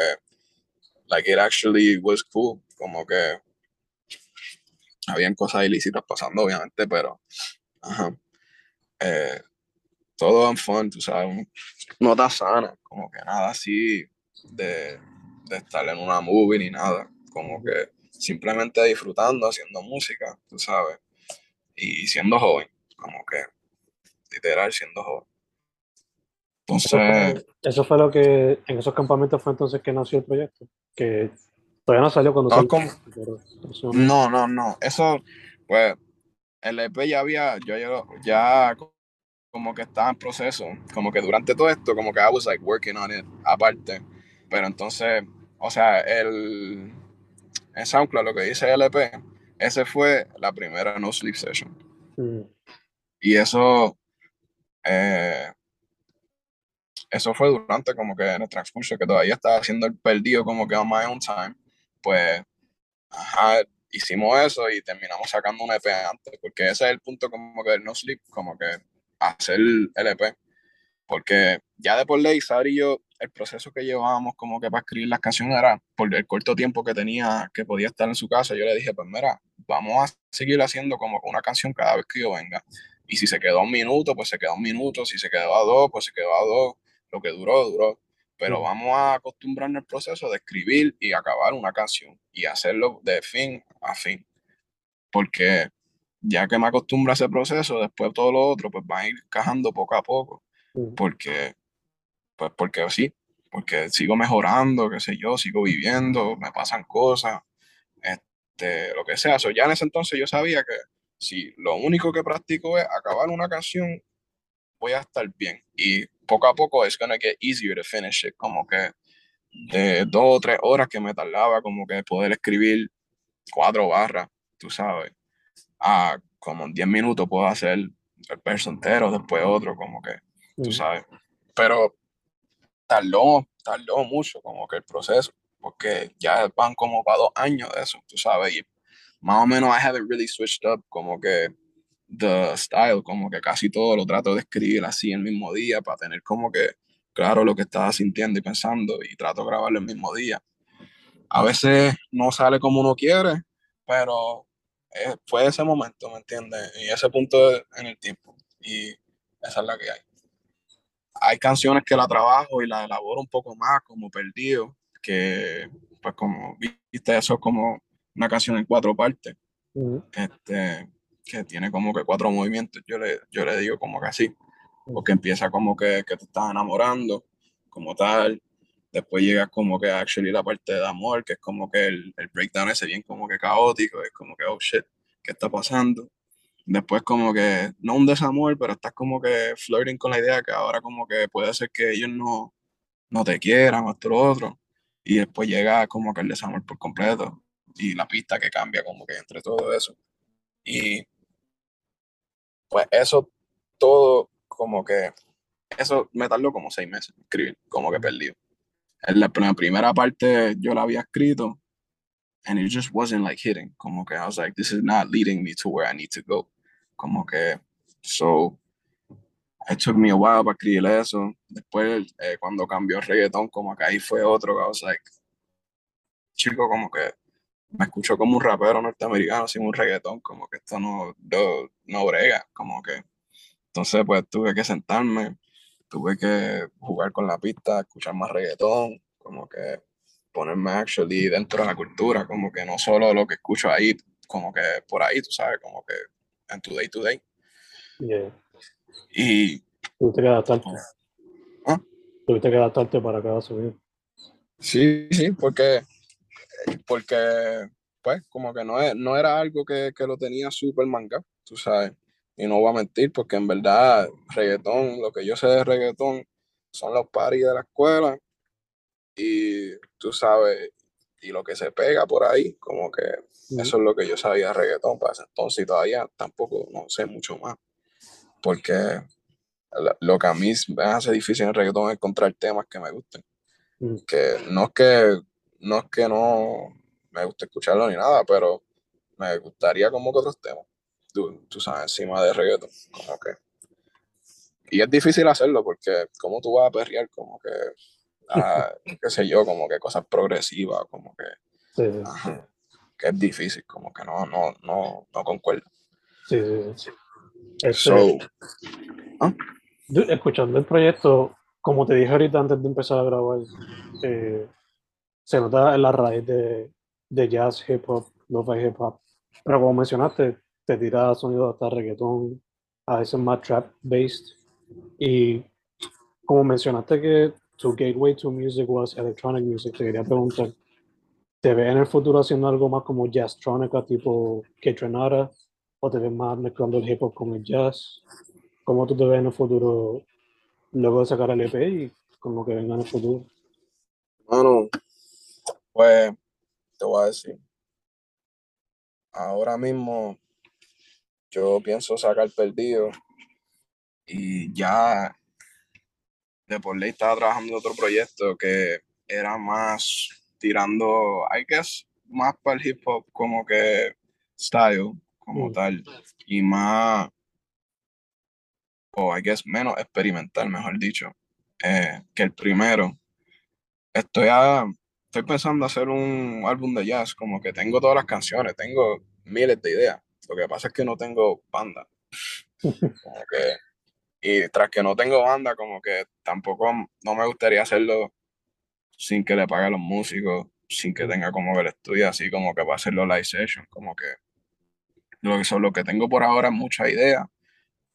like, it actually was cool, como que habían cosas ilícitas pasando, obviamente, pero, ajá, eh, todo en fun, tú sabes, un- nota sana, como que nada así de, de estar en una movie ni nada, como que simplemente disfrutando, haciendo música, tú sabes, y siendo joven, como que literal siendo joven. Entonces, eso fue lo que en esos campamentos fue entonces que nació el proyecto. Que todavía no salió cuando No, salió. como- pero- pero- no, no, no, eso, pues, el EP ya había, yo, yo ya como que estaba en proceso, como que durante todo esto, como que I was like working on it aparte, pero entonces, o sea, el, en SoundCloud lo que dice LP, ese fue la primera No Sleep Session. Mm. Y eso, eh, eso fue durante como que en el transcurso, que todavía estaba haciendo el perdido como que on my own time, pues, ajá, hicimos eso y terminamos sacando un EP antes, porque ese es el punto como que del No Sleep, como que hacer el EP, porque ya de por ley, Sari y yo, el proceso que llevábamos como que para escribir las canciones era por el corto tiempo que tenía, que podía estar en su casa, yo le dije, pues mira, vamos a seguir haciendo como una canción cada vez que yo venga. Y si se quedó un minuto, pues se quedó un minuto, si se quedó a dos, pues se quedó a dos, lo que duró, duró. pero vamos a acostumbrarnos al proceso de escribir y acabar una canción y hacerlo de fin a fin. Porque ya que me acostumbro a ese proceso, después todo lo otro, pues va a ir cajando poco a poco. Porque, pues porque sí, porque sigo mejorando, qué sé yo, sigo viviendo, me pasan cosas, este, lo que sea. So, ya en ese entonces yo sabía que si lo único que practico es acabar una canción, voy a estar bien. Y poco a poco es gonna get easier to finish it. Como que de dos o tres horas que me tardaba, como que poder escribir cuatro barras, tú sabes, a como en diez minutos puedo hacer el verso entero, después otro, como que, tú sabes. Pero tardó, tardó mucho como que el proceso, porque ya van como para dos años de eso, tú sabes, y más o menos I haven't really switched up, como que the style, como que casi todo lo trato de escribir así el mismo día para tener como que claro lo que estaba sintiendo y pensando y trato de grabarlo el mismo día. A veces no sale como uno quiere, pero eh, fue ese momento, ¿me entiendes? Y ese punto en el tiempo. Y esa es la que hay. Hay canciones que la trabajo y la elaboro un poco más, como Perdido, que pues como viste, eso es como una canción en cuatro partes. Este, que tiene como que cuatro movimientos, yo le, yo le digo como que así, porque empieza como que, que te estás enamorando, como tal, después llega como que actually la parte de amor, que es como que el, el breakdown ese bien como que caótico, es como que, oh shit, ¿qué está pasando? Después como que, no un desamor, pero estás como que flirting con la idea que ahora como que puede ser que ellos no, no te quieran o esto lo otro. Y después llega como que el desamor por completo y la pista que cambia como que entre todo eso. Y pues eso todo como que, eso me tardó como seis meses escribir, como que perdido. En la, primera parte yo la había escrito and it just wasn't like hitting, como que I was like, this is not leading me to where I need to go. Como que, so, it took me a while para escribir eso. Después, eh, cuando cambió reggaetón, como que ahí fue otro, I was like, chico, como que me escucho como un rapero norteamericano sin un reggaetón, como que esto no, no, no brega, como que. Entonces, pues tuve que sentarme, tuve que jugar con la pista, escuchar más reggaetón, como que ponerme actually dentro de la cultura, como que no solo lo que escucho ahí, como que por ahí, tú sabes, como que en tu day to day. Yeah. Y. Tuviste que adaptarte. ¿Ah? Tuviste que adaptarte para cada subida. Sí, sí, porque porque pues como que no, no era algo que, que lo tenía súper manga, tú sabes. Y no voy a mentir porque en verdad reggaetón, lo que yo sé de reggaetón son los paris de la escuela y tú sabes, y lo que se pega por ahí, como que eso es lo que yo sabía de reggaetón para ese entonces y todavía tampoco no sé mucho más. Porque lo que a mí me hace difícil en reggaetón es encontrar temas que me gusten. Que no es que no es que no me guste escucharlo ni nada, pero me gustaría como que otros temas, tú, tú sabes, encima de reggaeton, como que. Y es difícil hacerlo porque como tú vas a perrear como que, [LAUGHS] qué sé yo, como que cosas progresivas, como que, que es difícil, como que no, no, no, no concuerdo. Sí, sí, sí. Este, ¿ah? Escuchando el proyecto, como te dije ahorita antes de empezar a grabar, eh, se nota en la raíz de, de jazz, hip hop, lo hip hop. Pero como mencionaste, te tira sonido hasta reggaetón, a veces más trap based. Y como mencionaste que tu gateway to music was electronic music, te quería preguntar, ¿te ves en el futuro haciendo algo más como jazztronica tipo K-Trenara? ¿O te ves más mezclando el hip hop con el jazz? ¿Cómo tú te ves en el futuro luego de sacar el EP y con lo que venga en el futuro? Bueno, pues te voy a decir, ahora mismo yo pienso sacar perdido y ya de por ley estaba trabajando en otro proyecto que era más tirando, I guess, más para el hip hop como que style, como tal, y más, o I guess menos experimental, mejor dicho, eh, que el primero. Estoy a, estoy pensando hacer un álbum de jazz, como que tengo todas las canciones, tengo miles de ideas. Lo que pasa es que no tengo banda. [LAUGHS] y tras que no tengo banda, como que tampoco no me gustaría hacerlo sin que le pague a los músicos, sin que tenga como que el estudio así como que va a hacer los live sessions, como que lo que, lo que tengo por ahora es mucha idea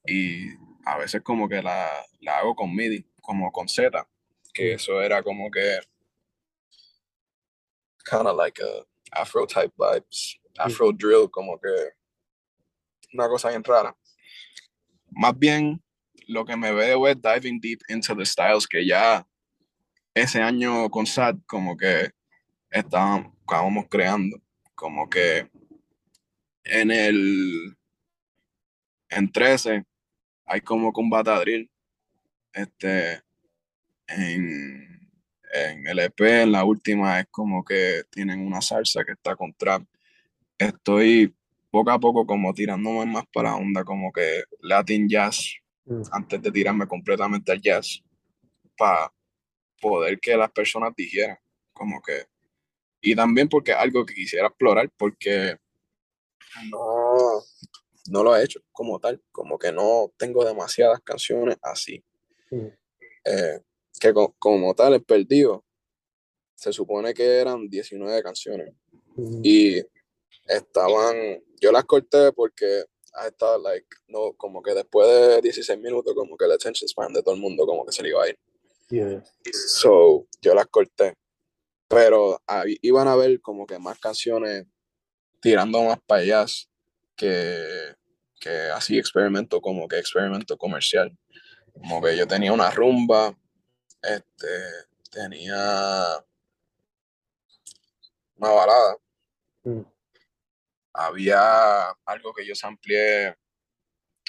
y a veces como que la, la hago con MIDI, como con Z, que eso era como que kind of like a afro type vibes, afro drill, como que una cosa bien rara. Más bien lo que me veo es diving deep into the styles que ya ese año con SAT como que estábamos, estábamos creando, como que en el en 13 hay como combatadril este en, en el EP en la última es como que tienen una salsa que está con trap estoy poco a poco como tirándome más para la onda como que Latin jazz mm. antes de tirarme completamente al jazz para poder que las personas dijeran como que y también porque algo que quisiera explorar porque no no lo he hecho como tal como que no tengo demasiadas canciones así mm. eh, que como tal el perdido se supone que eran 19 canciones mm. y estaban, yo las corté porque I thought like, no, como que después de 16 minutos, como que el attention span de todo el mundo como que se le iba a ir. So, yo las corté. Pero ahí iban a ver como que más canciones tirando más para allá que, que así experimento, como que experimento comercial. Como que yo tenía una rumba, este, tenía una balada. Mm había algo que yo amplié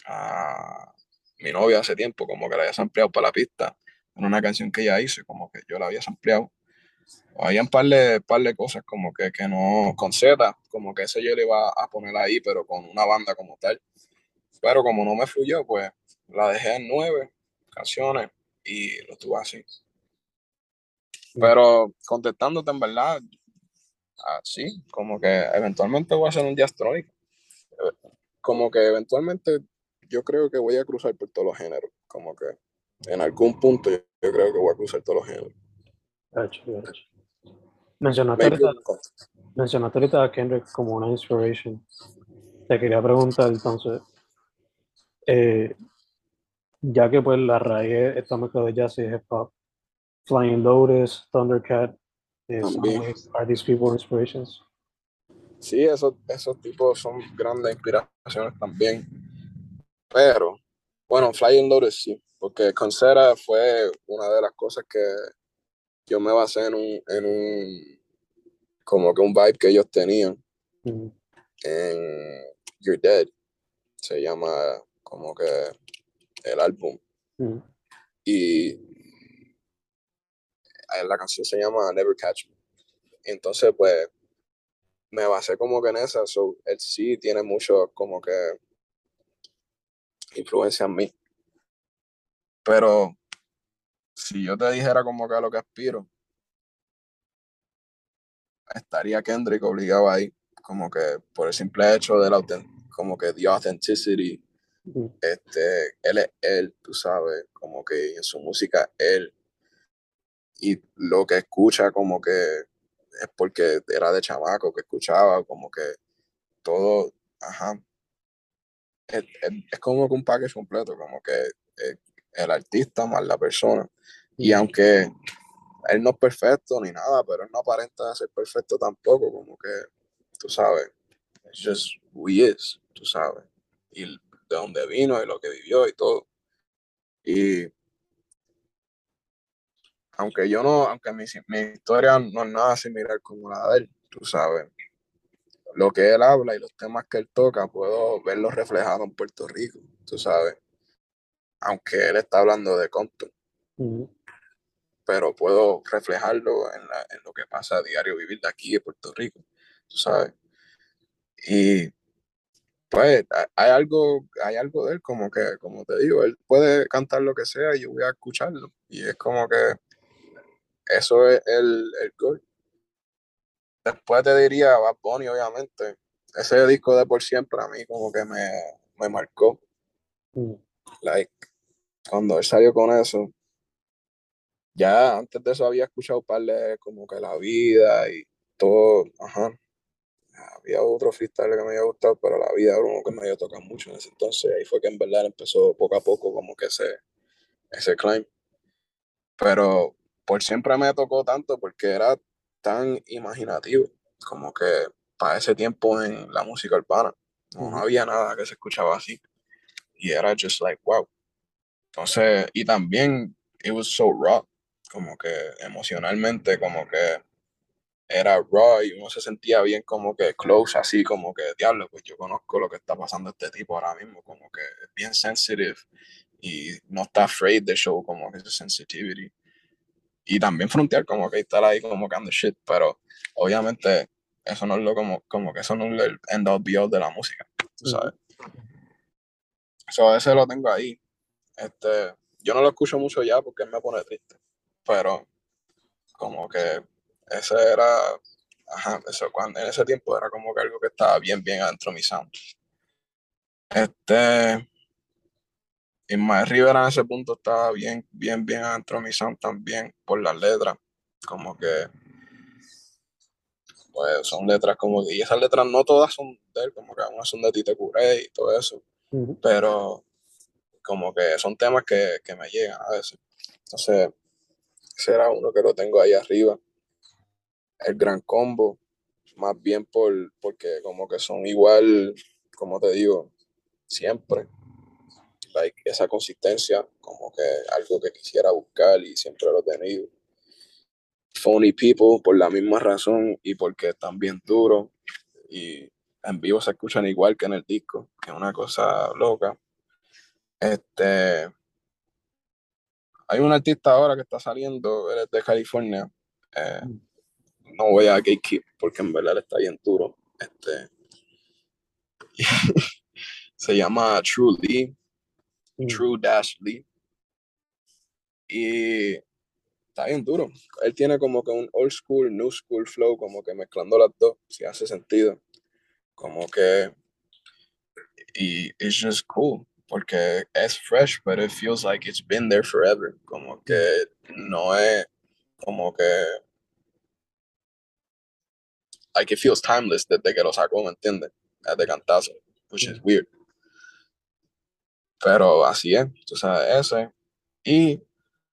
a mi novia hace tiempo, como que la había ampliado para la pista, en una canción que ella hizo, como que yo la había ampliado. Había un par de, par de cosas como que, que no, con Z, como que ese yo le iba a poner ahí, pero con una banda como tal. Pero como no me fluyó, pues la dejé en nueve canciones y lo tuve así. Pero contestándote en verdad, sí, como que eventualmente voy a hacer un jazz Como que eventualmente yo creo que voy a cruzar por todos los géneros. Como que en algún punto yo, creo que voy a cruzar todos los géneros. Mencionaste ahorita, mencionaste ahorita a Kendrick como una inspiration. Te quería preguntar entonces, eh, ya que pues la raíz está mezclada de jazz y hip hop, Flying Lotus, Thundercat, are these people inspirations? Sí, esos, esos tipos son grandes inspiraciones también. Pero, bueno, Flying Lotus sí, porque Concera fue una de las cosas que yo me basé en un, en un como que un vibe que ellos tenían en You're Dead. Se llama como que el álbum. Y la canción se llama Never Catch Me. Entonces, pues, me basé como que en esa, so, él sí tiene mucho como que influencia en mí. Pero si yo te dijera como que a lo que aspiro, estaría Kendrick obligado ahí, como que por el simple hecho de la como que the authenticity, este, él es él, tú sabes, como que en su música él y lo que escucha como que es porque era de chamaco que escuchaba, como que todo, ajá. Es, como que un package completo, como que eh, el artista más la persona. Y aunque él no es perfecto ni nada, pero él no aparenta ser perfecto tampoco, como que, tú sabes, es just who he is, tú sabes, y de dónde vino y lo que vivió y todo. Y aunque yo no, aunque mi, mi, historia no es nada similar como la de él, tú sabes, lo que él habla y los temas que él toca, puedo verlos reflejados en Puerto Rico, tú sabes, aunque él está hablando de Compton, pero puedo reflejarlo en, la, en, lo que pasa a diario vivir de aquí en Puerto Rico, tú sabes. Y pues hay algo, hay algo de él como que, como te digo, él puede cantar lo que sea y yo voy a escucharlo. Y es como que eso es el, el gol. Después te diría Bad Bunny, obviamente. Ese disco de por siempre a mí como que me, me marcó. Like, cuando él salió con eso, ya antes de eso había escuchado un par de como que la vida y todo, ajá. Había otro freestyle que me había gustado, pero la vida era uno que me había tocado mucho en ese entonces. Ahí fue que en verdad empezó poco a poco como que ese, ese climb. Pero por siempre me tocó tanto porque era tan imaginativo, como que para ese tiempo en la música urbana no, no había nada que se escuchaba así. Y era just like, wow. Entonces, y también, it was so raw, como que emocionalmente, como que era raw y uno se sentía bien como que close, así como que, diablo, pues yo conozco lo que está pasando este tipo ahora mismo, como que es bien sensitive y no está afraid de show como que esa sensitivity. Y también frontear como que estar ahí como que shit, pero obviamente eso no es lo como, como que eso no es el end all be all de la música, tú sabes. Eso a ese lo tengo ahí. Este, yo no lo escucho mucho ya porque me pone triste, pero como que ese era, ajá, eso cuando, en ese tiempo era como que algo que estaba bien, bien adentro de mi sound. Este, Ismael Rivera en ese punto estaba bien, bien, bien adentro de mi sound también por las letras, como que, pues son letras como que, y esas letras no todas son de él, como que algunas son de Tite Curé y todo eso, pero como que son temas que, que me llegan a veces. Entonces, ese era uno que lo tengo ahí arriba el gran combo, más bien por, porque como que son igual, como te digo, siempre. Like, esa consistencia, como que algo que quisiera buscar y siempre lo he tenido. Phony People por la misma razón y porque están bien duros y en vivo se escuchan igual que en el disco, que es una cosa loca. Este, hay un artista ahora que está saliendo, él es de California, eh, mm no voy a gatekeep porque en verdad está bien duro. Este, [LAUGHS] se llama True Lee, mm. True Dash Lee. Y está bien duro. Él tiene como que un old school, new school flow, como que mezclando las dos, si hace sentido. Como que. Y it's just cool, porque es fresh, but it feels like it's been there forever. Como que no es como que like it feels timeless desde que lo sacó, ¿me entiendes? De cantazo, which is weird. Pero así es, tú sabes, ese. Y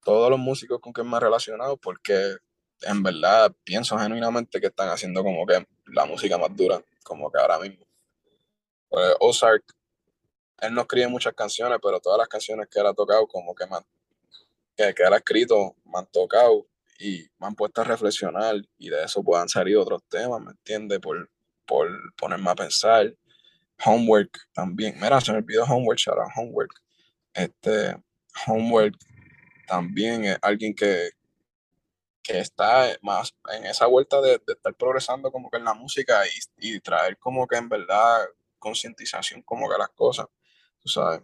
todos los músicos con que me he relacionado, porque en verdad pienso genuinamente que están haciendo como que la música más dura, como que ahora mismo. Pues Ozark, él no escribe muchas canciones, pero todas las canciones que él ha tocado, como que, que, que él ha escrito, me han tocado y me han puesto a reflexionar y de eso puedan salir otros temas, ¿me entiendes? Por, por ponerme a pensar. Homework también. Mira, se me olvidó Homework, shout Homework. Este, Homework también es alguien que, que está más en esa vuelta de, de, estar progresando como que en la música y, y traer como que en verdad concientización como que las cosas, tú sabes.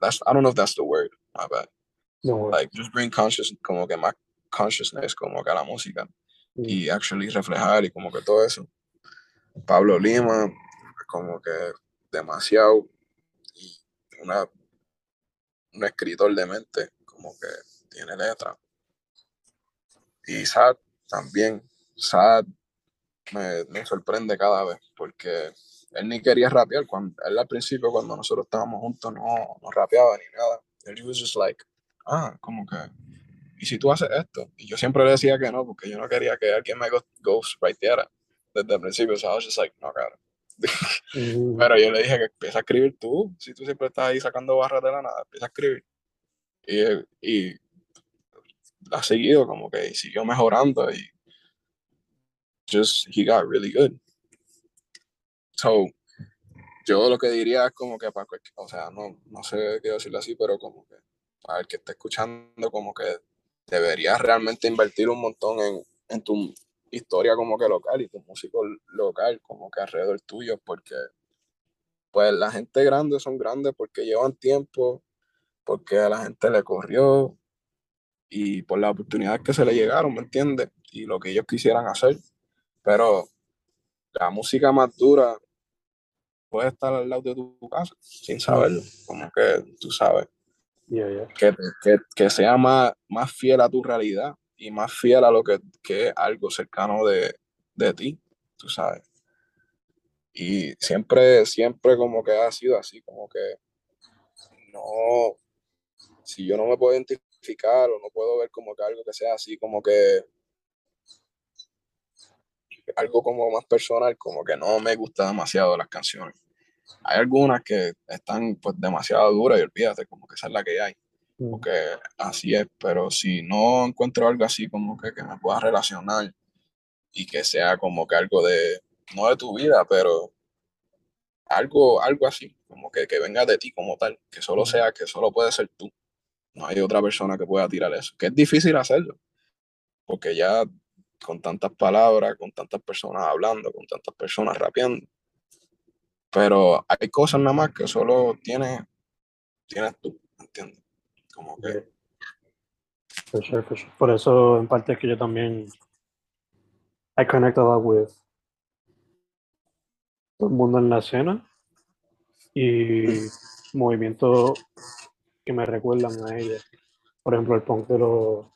That's, I don't know if that's the word, my bad. Like, just bring conscious, como que más consciousness, como que a la música. Mm. Y actually reflejar y como que todo eso. Pablo Lima, como que demasiado. Y una, un escritor de mente, como que tiene letra. Y Sad también. Sad me, me, sorprende cada vez porque él ni quería rapear. Cuando, él al principio, cuando nosotros estábamos juntos, no, no rapeaba ni nada. Él was just like, ah, como que, ¿y si tú haces esto? Y yo siempre le decía que no, porque yo no quería que alguien me ghostwriteara desde el principio. O sea, I was just like, no, cara. Mm. Pero yo le dije que empieza a escribir tú, si tú siempre estás ahí sacando barras de la nada, empieza a escribir. Y, y ha seguido como que siguió mejorando y just he got really good. So, yo lo que diría es como que para o sea, no, no sé qué decirlo así, pero como que para el que esté escuchando, como que deberías realmente invertir un montón en, en tu historia como que local y tu músico local como que alrededor tuyo, porque pues la gente grande son grandes porque llevan tiempo, porque a la gente le corrió y por las oportunidades que se le llegaron, ¿me entiendes? Y lo que ellos quisieran hacer. Pero la música más dura puede estar al lado de tu casa sin saberlo, como que tú sabes Que, que, que, sea más, más fiel a tu realidad y más fiel a lo que, que es algo cercano de, de ti, tú sabes. Y siempre, siempre como que ha sido así, como que no, si yo no me puedo identificar o no puedo ver como que algo que sea así, como que algo como más personal, como que no me gusta demasiado las canciones. Hay algunas que están pues demasiado duras y olvídate, como que esa es la que hay. Mm. Porque así es, pero si no encuentro algo así como que, que me pueda relacionar y que sea como que algo de, no de tu vida, pero algo, algo así, como que, que venga de ti como tal, que solo sea, que solo puede ser tú. No hay otra persona que pueda tirar eso, que es difícil hacerlo, porque ya con tantas palabras, con tantas personas hablando, con tantas personas rapeando, pero hay cosas nada más que solo tienes, tienes tú, ¿entiendes? Como que... Por eso en parte es que yo también I connect a lot with todo el mundo en la escena y movimientos que me recuerdan a ella. Por ejemplo, el punk de, los,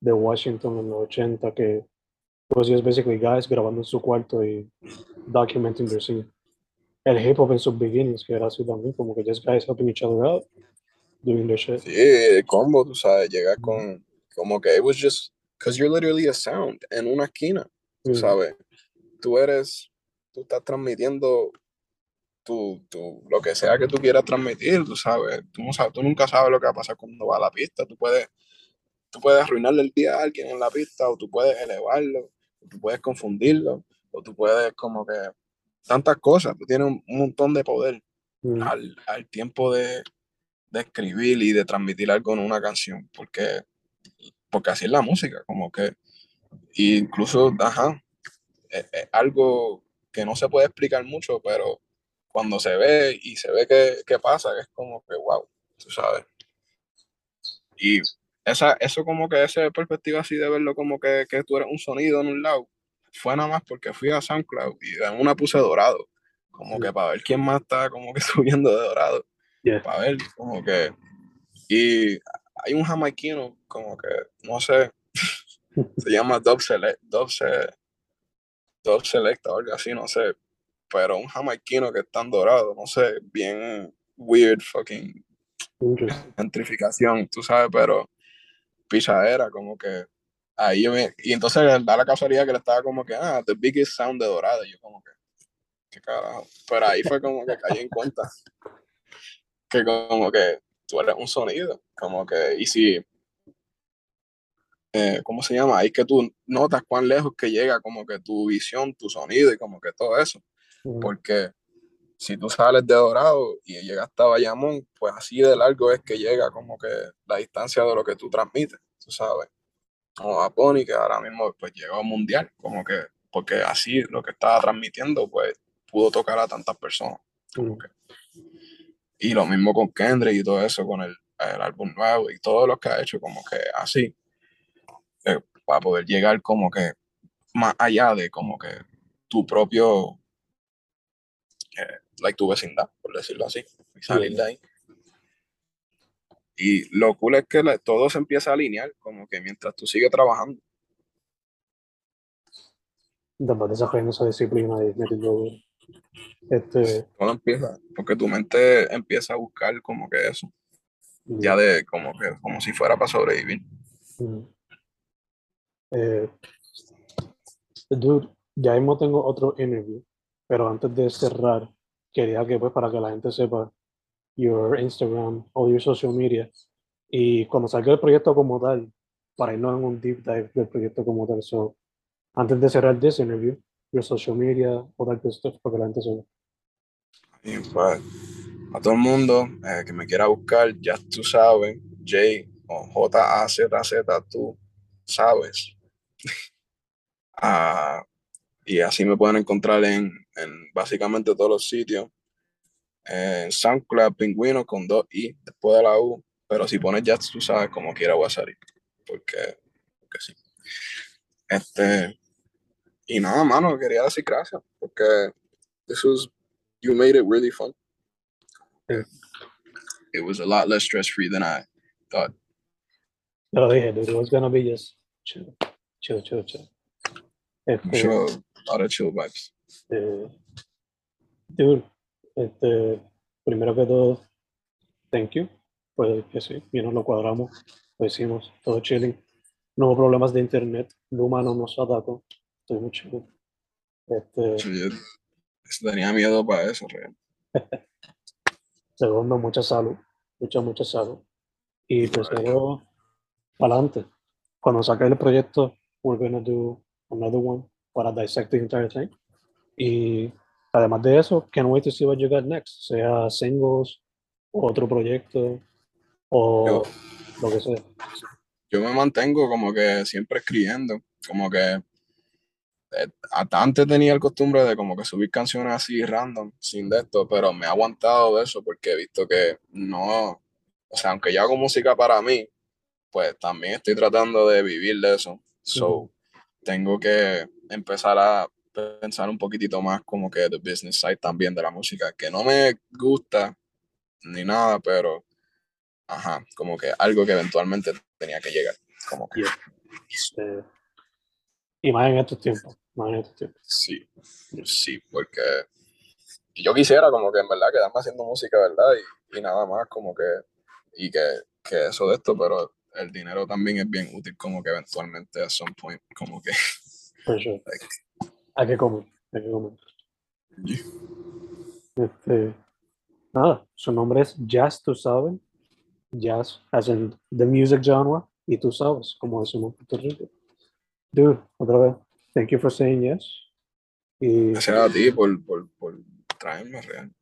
de Washington en los 80, que pues es basically guys grabando en su cuarto y documenting their scene. El hip hop en sus beginnings, que era así también, como que just guys helping each other out, doing their shit. Sí, el combo, tú sabes, llegar con, como que it was just, because you're literally a sound en una esquina, tú sabes. Tú eres, tú estás transmitiendo tu, tu, lo que sea que tú quieras transmitir, tú sabes, tú, no sabes, tú nunca sabes lo que va a pasar cuando va a la pista, tú puedes, tú puedes arruinarle el día a alguien en la pista, o tú puedes elevarlo, o tú puedes confundirlo, o tú puedes como que tantas cosas, tú tienes un, montón de poder mm. al, al, tiempo de, de, escribir y de transmitir algo en una canción, porque, porque así es la música, como que, incluso, ajá, es, es algo que no se puede explicar mucho, pero cuando se ve y se ve que, que pasa, es como que, wow, tú sabes. Y esa, eso como que esa perspectiva así de verlo como que, que tú eres un sonido en un lado, fue nada más porque fui a SoundCloud y en una puse dorado, como que para ver quién más está como que [LAUGHS] subiendo de dorado, para ver como que, y hay un jamaiquino como que, no sé, [LAUGHS] se llama Dub Select, Dub, Select o algo así, no sé, pero un jamaiquino que está en dorado, no sé, bien weird fucking gentrificación, tú sabes, pero pichadera, como que ahí yo me, y entonces da la casualidad que le estaba como que, ah, the biggest sound de dorado, y yo como que, qué carajo, pero ahí fue como que caí en cuenta [LAUGHS] que como que tú eres un sonido, como que, y si, eh, ¿cómo se llama? Ahí que tú notas cuán lejos que llega como que tu visión, tu sonido y como que todo eso. Porque si tú sales de Dorado y llegas hasta Bayamón, pues así de largo es que llega como que la distancia de lo que tú transmites, tú sabes. Como a Pony, que ahora mismo pues llegó a Mundial, como que, porque así lo que estaba transmitiendo, pues pudo tocar a tantas personas. Y lo mismo con Kendrick y todo eso, con el, el, álbum nuevo y todo lo que ha hecho, como que así, eh, para poder llegar como que más allá de como que tu propio like tu vecindad, por decirlo así, y salir de ahí. Y lo cool es que todo se empieza a alinear, como que mientras tú sigues trabajando. Después desarrollando esa disciplina de este... Todo empieza, porque tu mente empieza a buscar como que eso, ya de como que como si fuera para sobrevivir. Eh, dude, ya mismo tengo otro interview pero antes de cerrar, quería que, pues, para que la gente sepa, your Instagram o your social media, y cuando salga el proyecto como tal, para irnos en un deep dive del proyecto como tal. So, antes de cerrar this interview, your social media, all that good stuff, para que la gente sepa. Pues, a todo el mundo eh, que me quiera buscar, ya tú sabes, J o J A Z Z, tú sabes. [LAUGHS] ah, y así me pueden encontrar en, en básicamente todos los sitios. En SoundCloud, Pingüino con dos I después de la U. Pero si pones ya tú sabes como quiera voy a salir. Porque, porque sí. Este. Y nada, mano, quería decir gracias. Porque this was, you made it really fun. it was a lot less stress free than I thought. Te lo dije, dude, it was gonna be just chill, chill, chill, chill. I'm Este, sure a lot of chill vibes. Eh, dude, este, primero que todo, thank you. Pues que sí, y nos lo cuadramos, lo hicimos, todo chilling. No hubo problemas de internet, Luma no nos atacó, estoy muy chill. Este, yo tenía miedo para eso, real. [LAUGHS] Segundo, mucha salud, mucha, mucha salud. Y tercero, para adelante. Cuando saque el proyecto, we're gonna do another one para dissect the entire thing. Y además de eso, can't wait to see what you got next. Sea singles, otro proyecto, o Yo, lo que sea. yo me mantengo como que siempre escribiendo, como que eh, hasta antes tenía el costumbre de como que subir canciones así random, sin de esto, pero me he aguantado de eso porque he visto que no, o sea, aunque yo hago música para mí, pues también estoy tratando de vivir de eso. So, Ujú. tengo que empezar a pensar un poquitito más como que the business side también de la música, que no me gusta ni nada, pero ajá, como que algo que eventualmente tenía que llegar, como que Yeah. Este, y más en estos tiempos, más en estos tiempos. sí, sí, porque yo quisiera como que en verdad quedarme haciendo música, ¿verdad? Y, y nada más como que, y que, que eso de esto, pero el dinero también es bien útil como que eventualmente a some point, como que sure. like, Hay que comer, hay que comer. yeah. Este, nada, su nombre es Jazz, tú sabes. Jazz, as in the music genre, y tú sabes, como decimos en Puerto Rico. Dude, otra vez, thank you for saying yes. Y, gracias a ti por, por, por traerme real.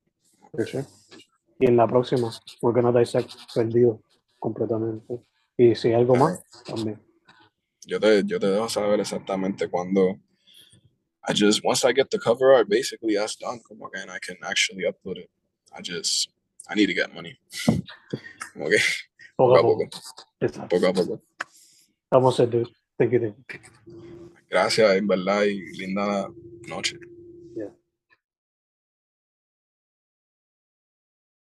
y en la próxima, we're gonna dissect perdido completamente. Y si hay algo más, también. yo te, yo te dejo saber exactamente cuando I just once I get the cover art, basically that's done. Que and I can actually upload it. I just I need to get money. Que Poco poco a poco. poco, Exacto. poco a poco. Vamos a hacer, dude. Thank you, thank you. Gracias, en verdad, y linda noche.